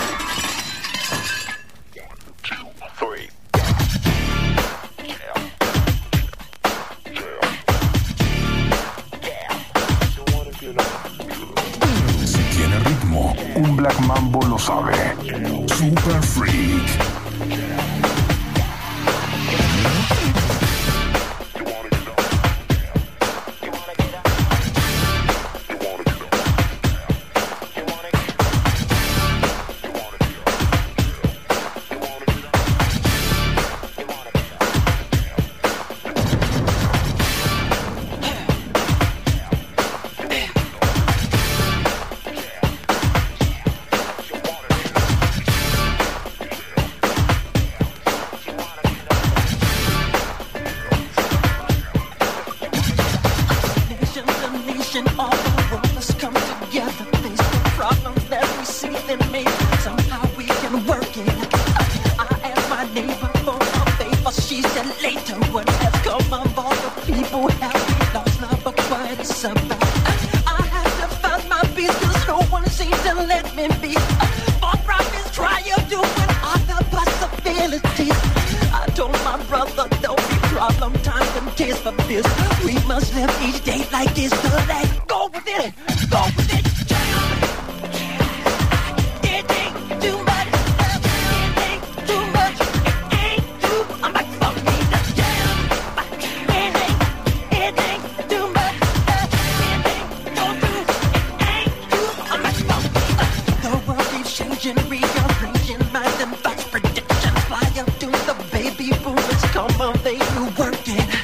people, let's come on, they working.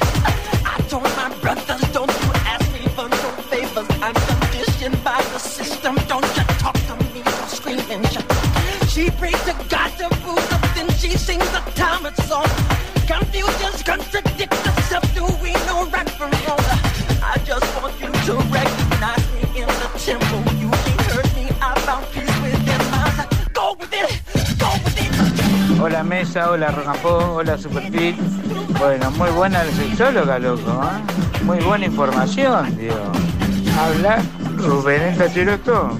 Hola Mesa, hola Rocampó, hola Superfit. Bueno, muy buena la sexóloga, loco. ¿eh? Muy buena información, tío. Habla Rubén Tachiroto.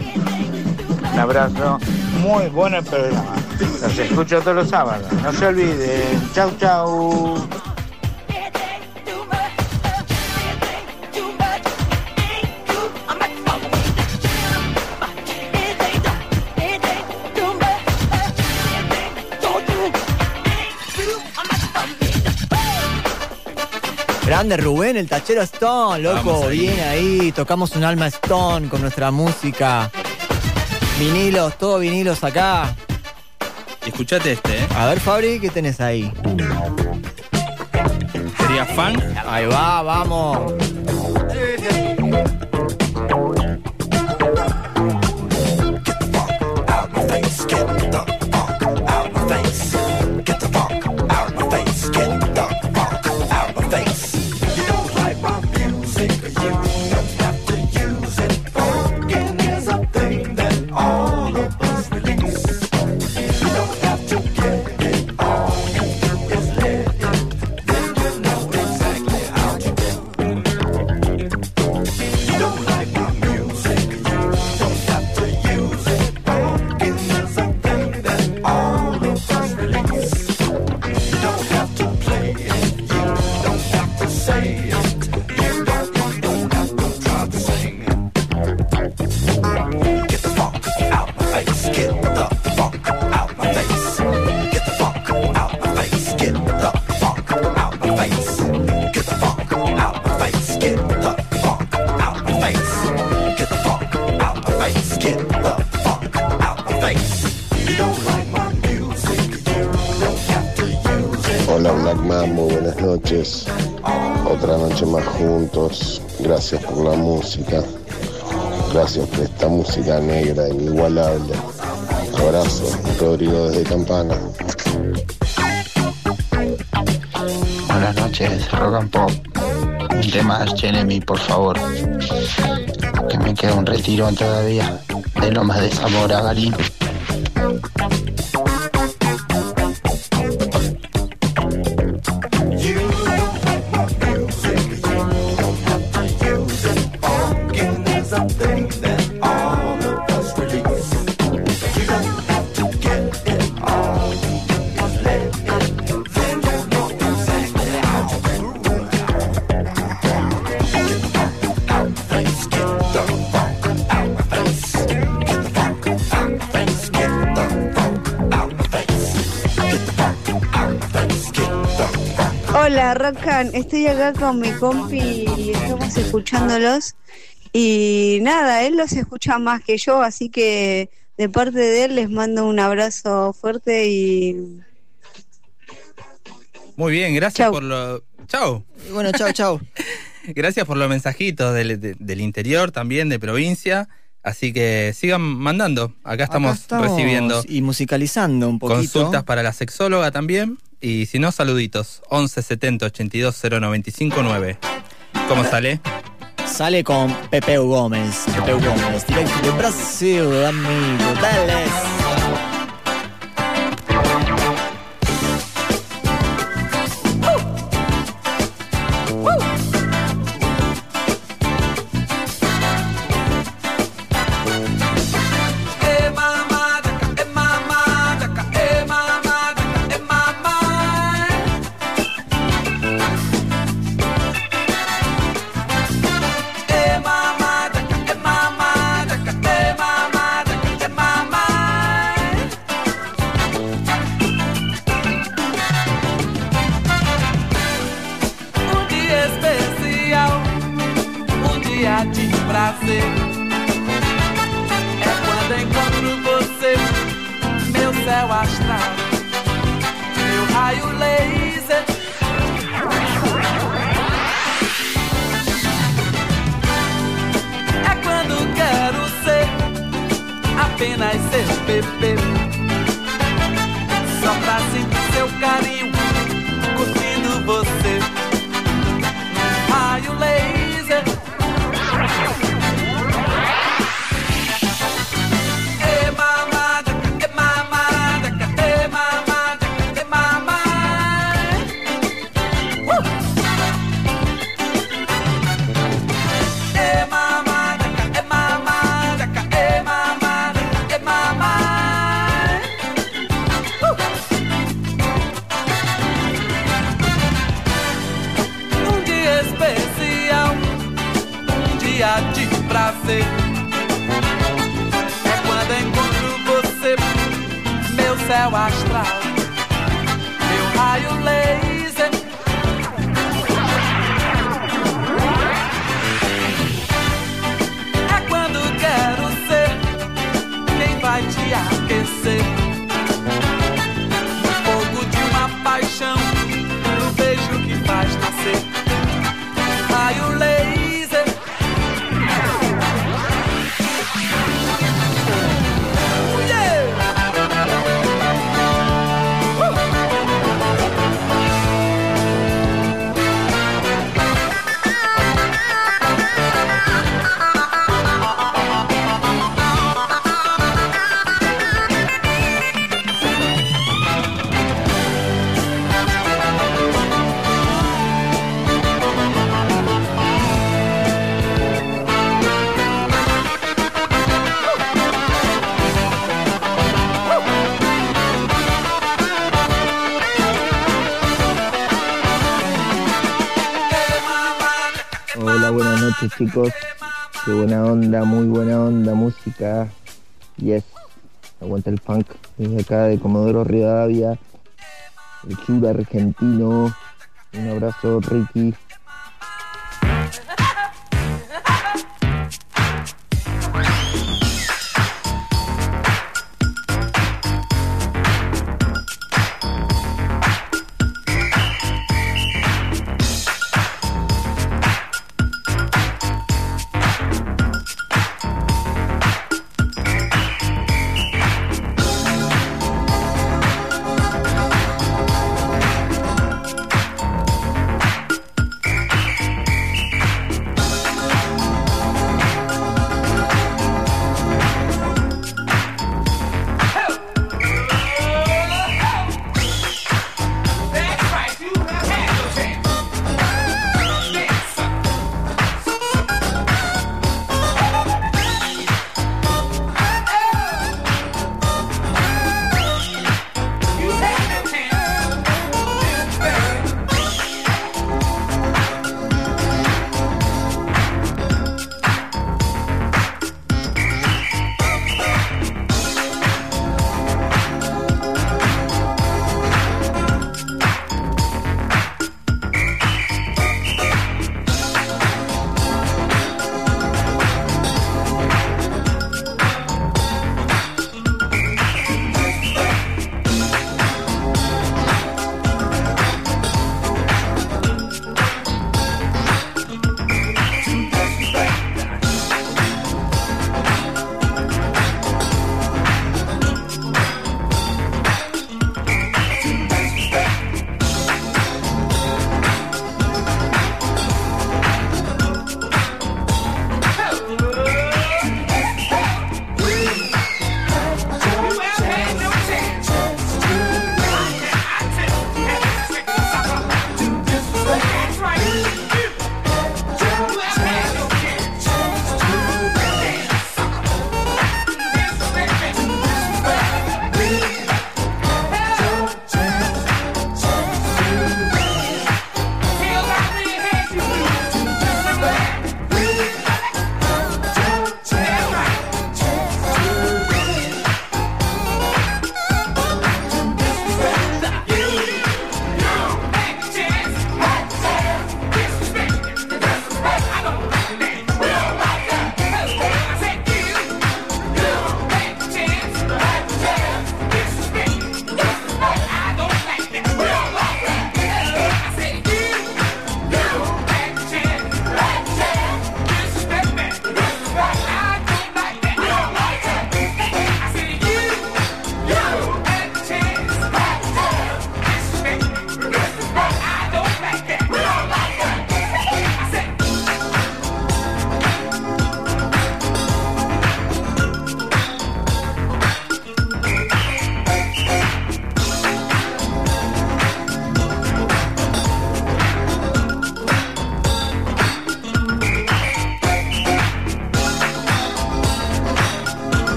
Un abrazo. Muy bueno el programa. Los escucho todos los sábados. No se olviden. Chau, chau. Grande Rubén, el tachero Stone, loco. Bien ahí, tocamos un alma Stone con nuestra música. Vinilos, todo vinilos acá. Escuchate este, ¿eh? A ver, Fabri, ¿qué tenés ahí? Sería fan. Ahí va, vamos. gracias por la música. Gracias por esta música negra inigualable. Abrazo, Rodrigo desde Campana. Buenas noches, Rock and Pop. Un tema Jeremy, por favor. Que me queda un retiro todavía de lo más de Zamora, Galín. Hola, Rocan. Estoy acá con mi compi y estamos escuchándolos. Y nada, él los escucha más que yo, así que de parte de él les mando un abrazo fuerte y Muy bien, gracias por lo. Chao. Bueno, chao, chao. gracias por los mensajitos del, de- del interior también, de provincia. Así que sigan mandando. Acá estamos, estamos recibiendo y musicalizando un poquito. consultas para la sexóloga también. Y si no, saluditos. 11 70 82 095 9. ¿Cómo sale? Sale con Pepeu Gómez. Pepeu Gómez, directo de Brasil, amigo. Dale. Chicos. Qué buena onda, muy buena onda, música. Yes. Aguanta el funk desde acá de Comodoro Rivadavia. El sur argentino. Un abrazo, Ricky.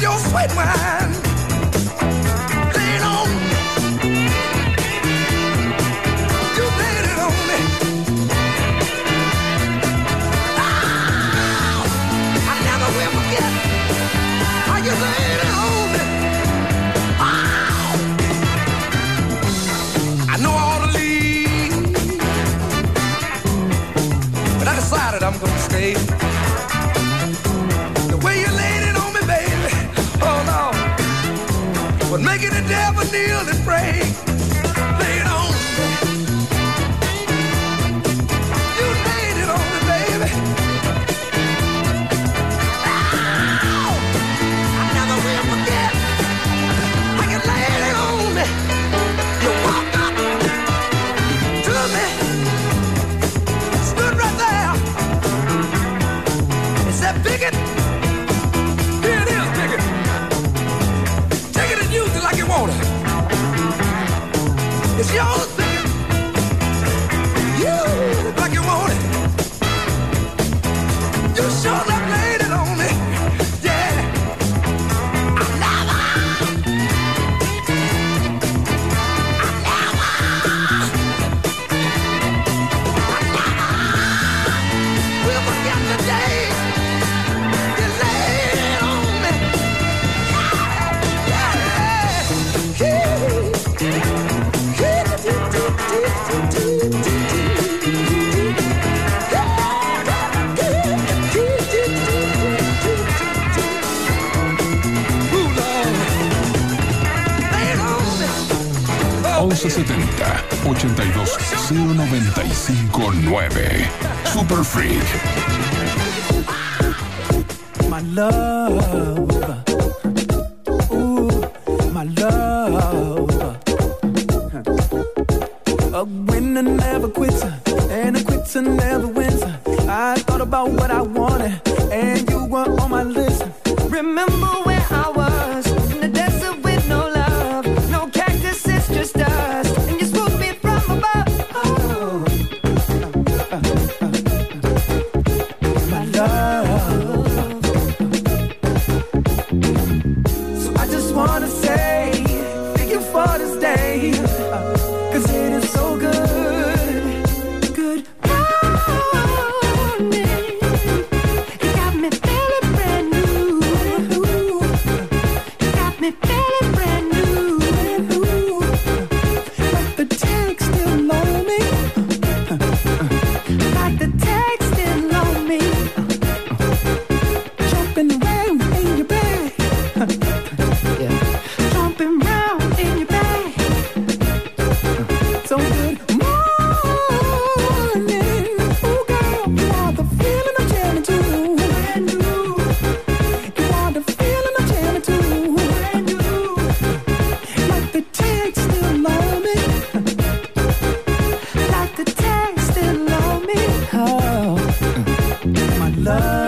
your sweet wine. Lean on. You lean it on me. Oh, I never will forget how you lean it on me. Oh, I know I ought to leave, but I decided I'm gonna stay. never kneel and pray. Yo. 1270 82095 Super Freak. My love.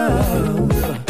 Love.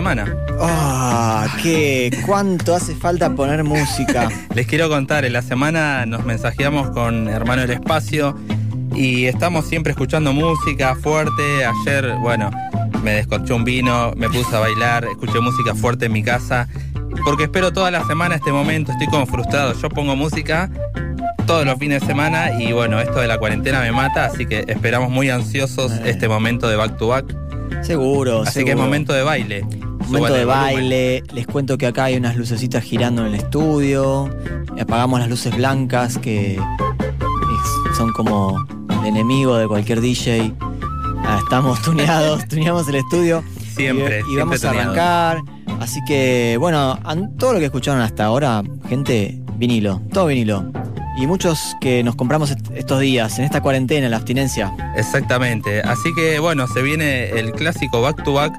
Semana. Ah, qué cuánto hace falta poner música. Les quiero contar, en la semana nos mensajeamos con Hermano del Espacio y estamos siempre escuchando música fuerte. Ayer, bueno, me descorché un vino, me puse a bailar, escuché música fuerte en mi casa. Porque espero toda la semana este momento, estoy como frustrado. Yo pongo música todos los fines de semana y bueno, esto de la cuarentena me mata, así que esperamos muy ansiosos este momento de back to back. Seguro, Así que es momento de baile. Momento de baile. Les cuento que acá hay unas lucecitas girando en el estudio. Apagamos las luces blancas que es- son como el enemigo de cualquier DJ. Ah, estamos tuneados, tuneamos el estudio. Siempre, Y, y vamos siempre a arrancar. Así que, bueno, todo lo que escucharon hasta ahora, gente, vinilo, todo vinilo. Y muchos que nos compramos est- estos días, en esta cuarentena, en la abstinencia. Exactamente. Así que bueno, se viene el clásico back to back.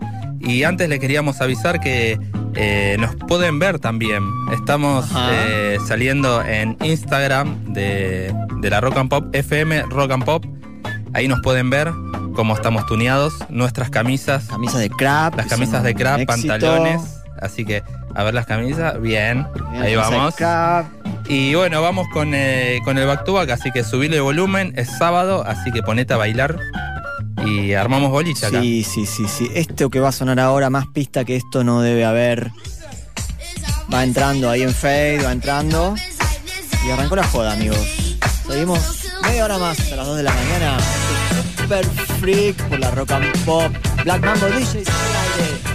Y antes le queríamos avisar que eh, nos pueden ver también. Estamos eh, saliendo en Instagram de, de la Rock and Pop, FM Rock and Pop. Ahí nos pueden ver cómo estamos tuneados, nuestras camisas. Camisas de crap. Las camisas de crap, pantalones. Así que a ver las camisas. Bien, Bien, ahí vamos. Y bueno, vamos con, eh, con el back to back, así que subile el volumen, es sábado, así que ponete a bailar y armamos boliche acá. Sí, sí, sí, sí. Esto que va a sonar ahora, más pista que esto no debe haber. Va entrando ahí en Fade, va entrando. Y arrancó la joda, amigos. Seguimos media hora más a las 2 de la mañana. Super Freak por la Rock and Pop. Black Mambo DJs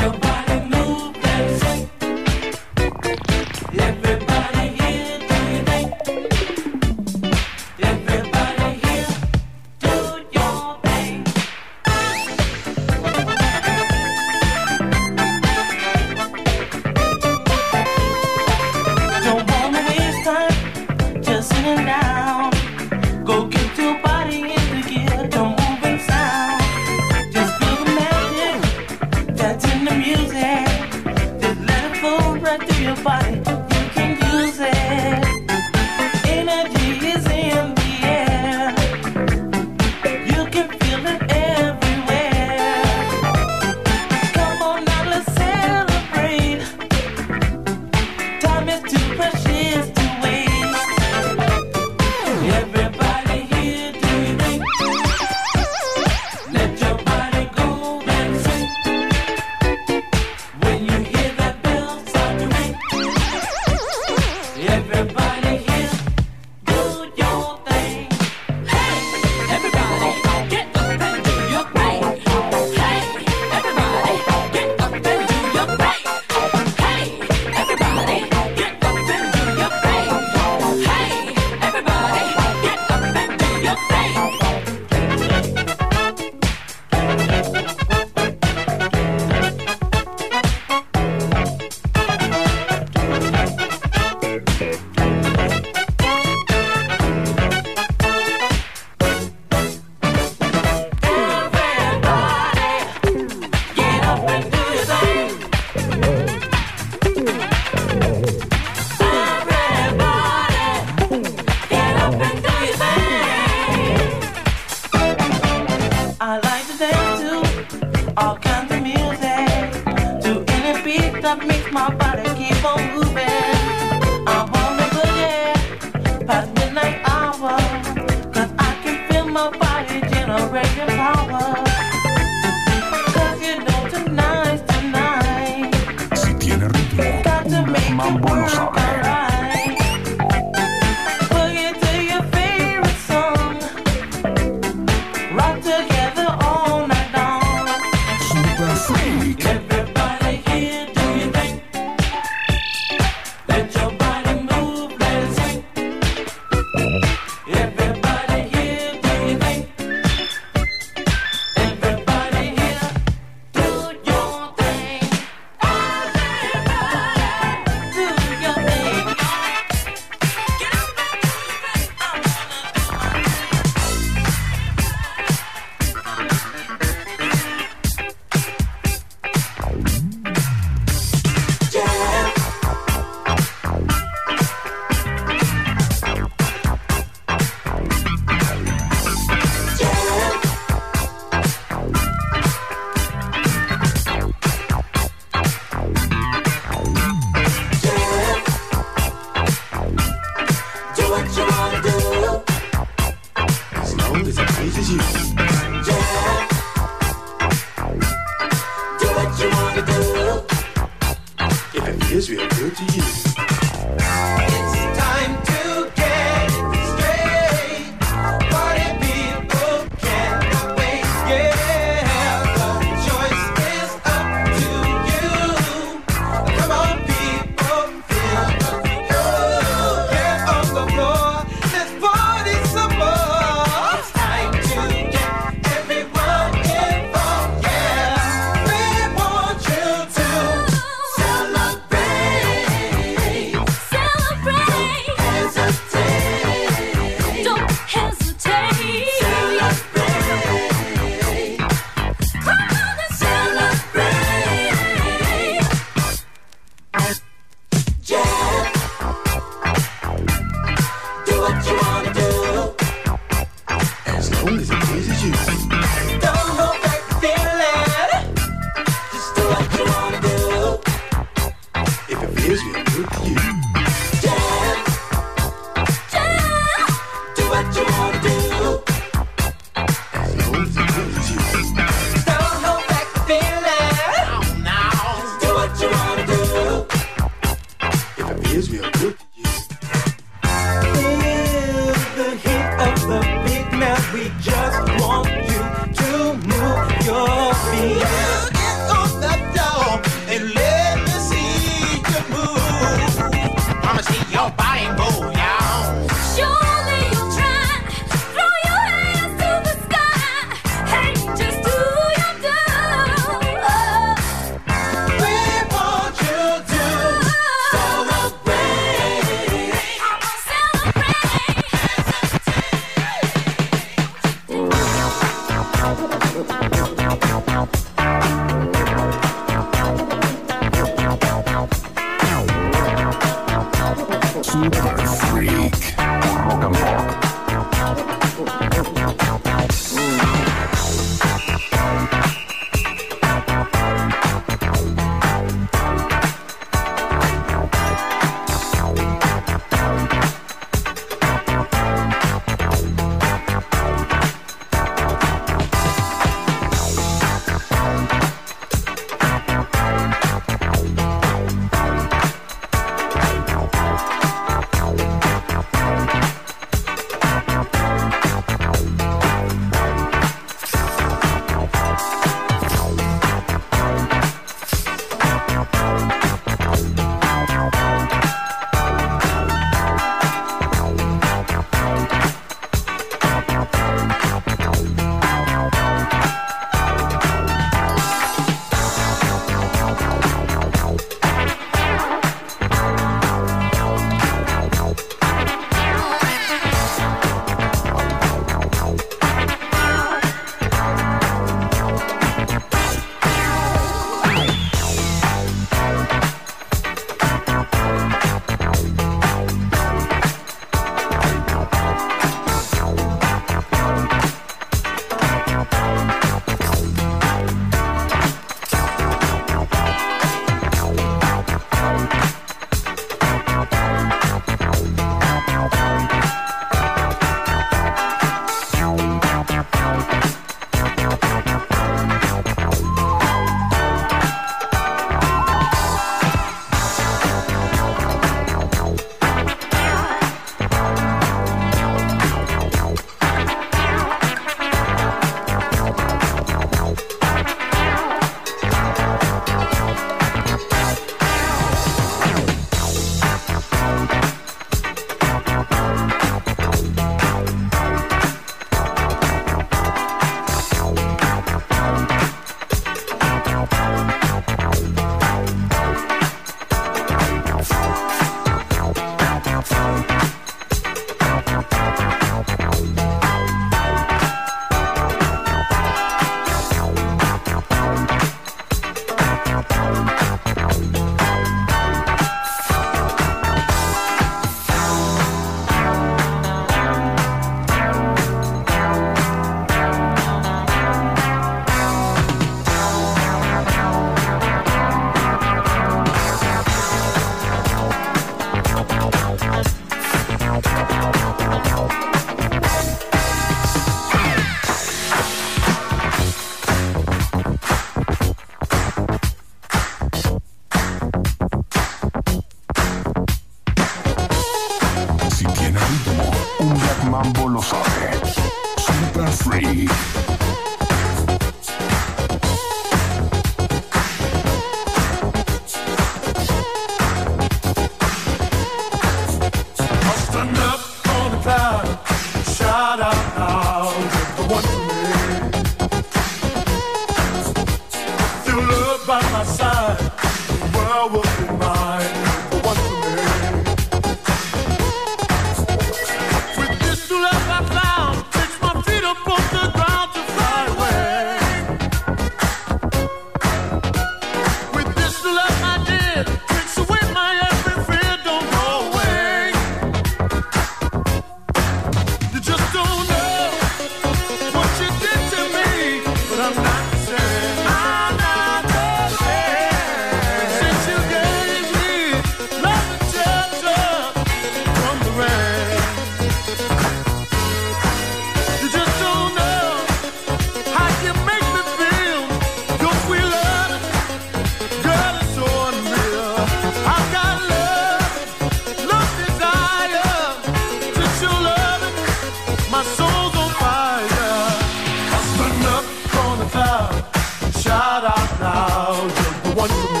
one.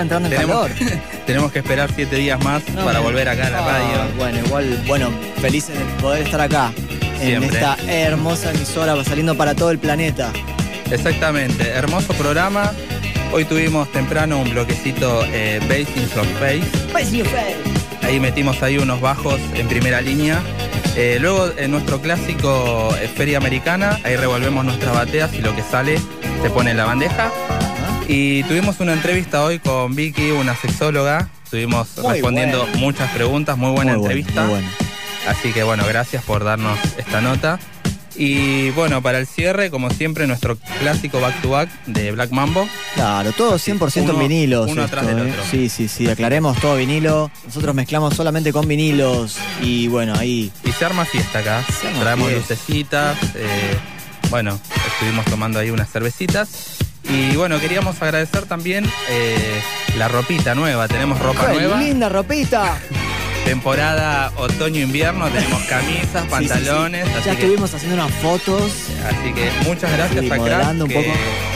Estaba entrando en tenemos, calor. tenemos que esperar siete días más No, para volver acá a la Ah, radio. Bueno, igual, bueno, felices de poder estar acá. En esta hermosa emisora saliendo para todo el planeta. Exactamente, hermoso programa. Hoy tuvimos temprano un bloquecito eh, Bass in Your Face. Ahí metimos ahí unos bajos en primera línea. Eh, luego en nuestro clásico eh, Feria Americana, ahí revolvemos nuestras bateas y lo que sale se pone en la bandeja. Y tuvimos una entrevista hoy con Vicky, una sexóloga. Estuvimos Muy respondiendo bueno. muchas preguntas, muy buena Muy bueno, entrevista. muy bueno. Así que bueno, gracias por darnos esta nota. Y bueno, para el cierre, como siempre, nuestro clásico back to back de Black Mambo. Claro, todo 100% uno- en vinilos. uno atrás del ¿eh? otro. Sí, sí, sí, aclaremos todo vinilo. Nosotros mezclamos solamente con vinilos y bueno, ahí. Y se arma fiesta acá. arma Traemos fiesta. lucecitas. eh, bueno, estuvimos tomando ahí unas cervecitas. Y bueno, queríamos agradecer también eh, la ropita nueva. Tenemos ropa ¡Qué nueva. linda ropita! Temporada otoño-invierno. Tenemos camisas, pantalones. sí, sí. Así Ya que estuvimos haciendo unas fotos. Así que muchas gracias a Crack, un que poco.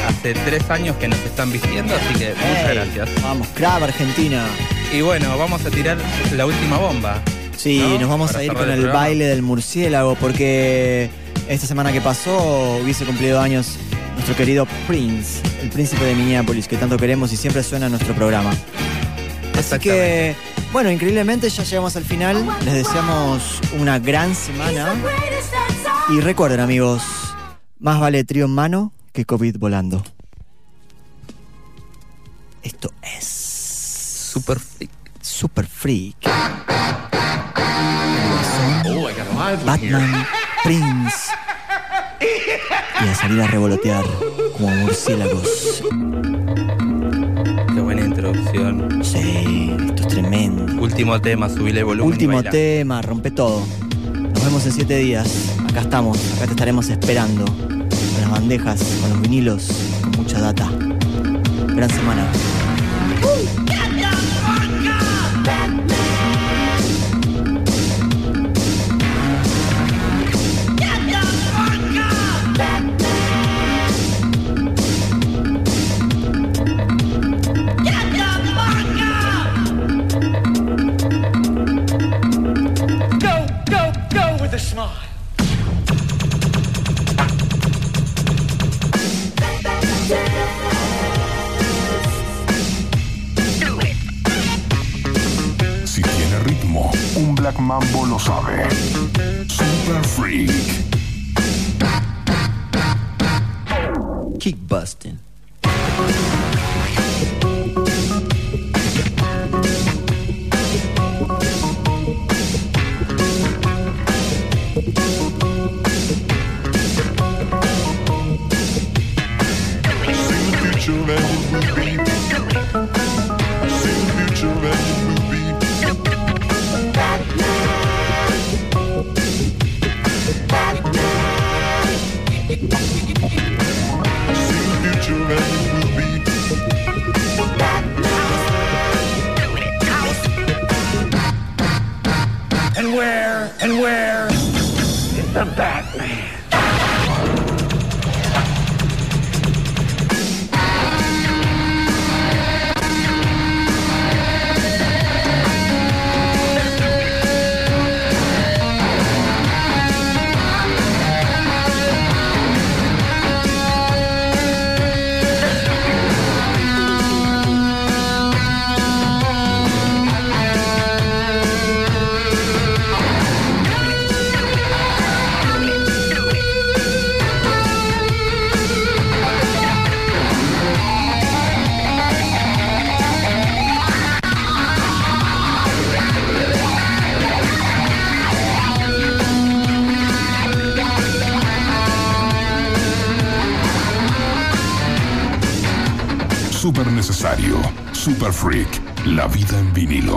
hace tres años que nos están vistiendo, así que muchas Ey, gracias. Vamos, Crab Argentina. Y bueno, vamos a tirar la última bomba. Sí, ¿no? nos vamos Para a ir con el, baile del murciélago porque esta semana que pasó hubiese cumplido años nuestro querido Prince, el príncipe de Minneapolis, que tanto queremos y siempre suena en nuestro programa. Así que, bueno, increíblemente ya llegamos al final. Les deseamos una gran semana. Y recuerden, amigos, más vale trío en mano que COVID volando. Esto es. Super freak. Super freak. Batman, Prince. Y a salir a revolotear como murciélagos. Qué buena introducción. Sí, esto es tremendo. Último tema, subile el volumen. y Último baila. tema, rompe todo. Nos vemos en siete días. Acá estamos, acá te estaremos esperando. Con las bandejas, con los vinilos, con mucha data. Gran semana. Vinilo.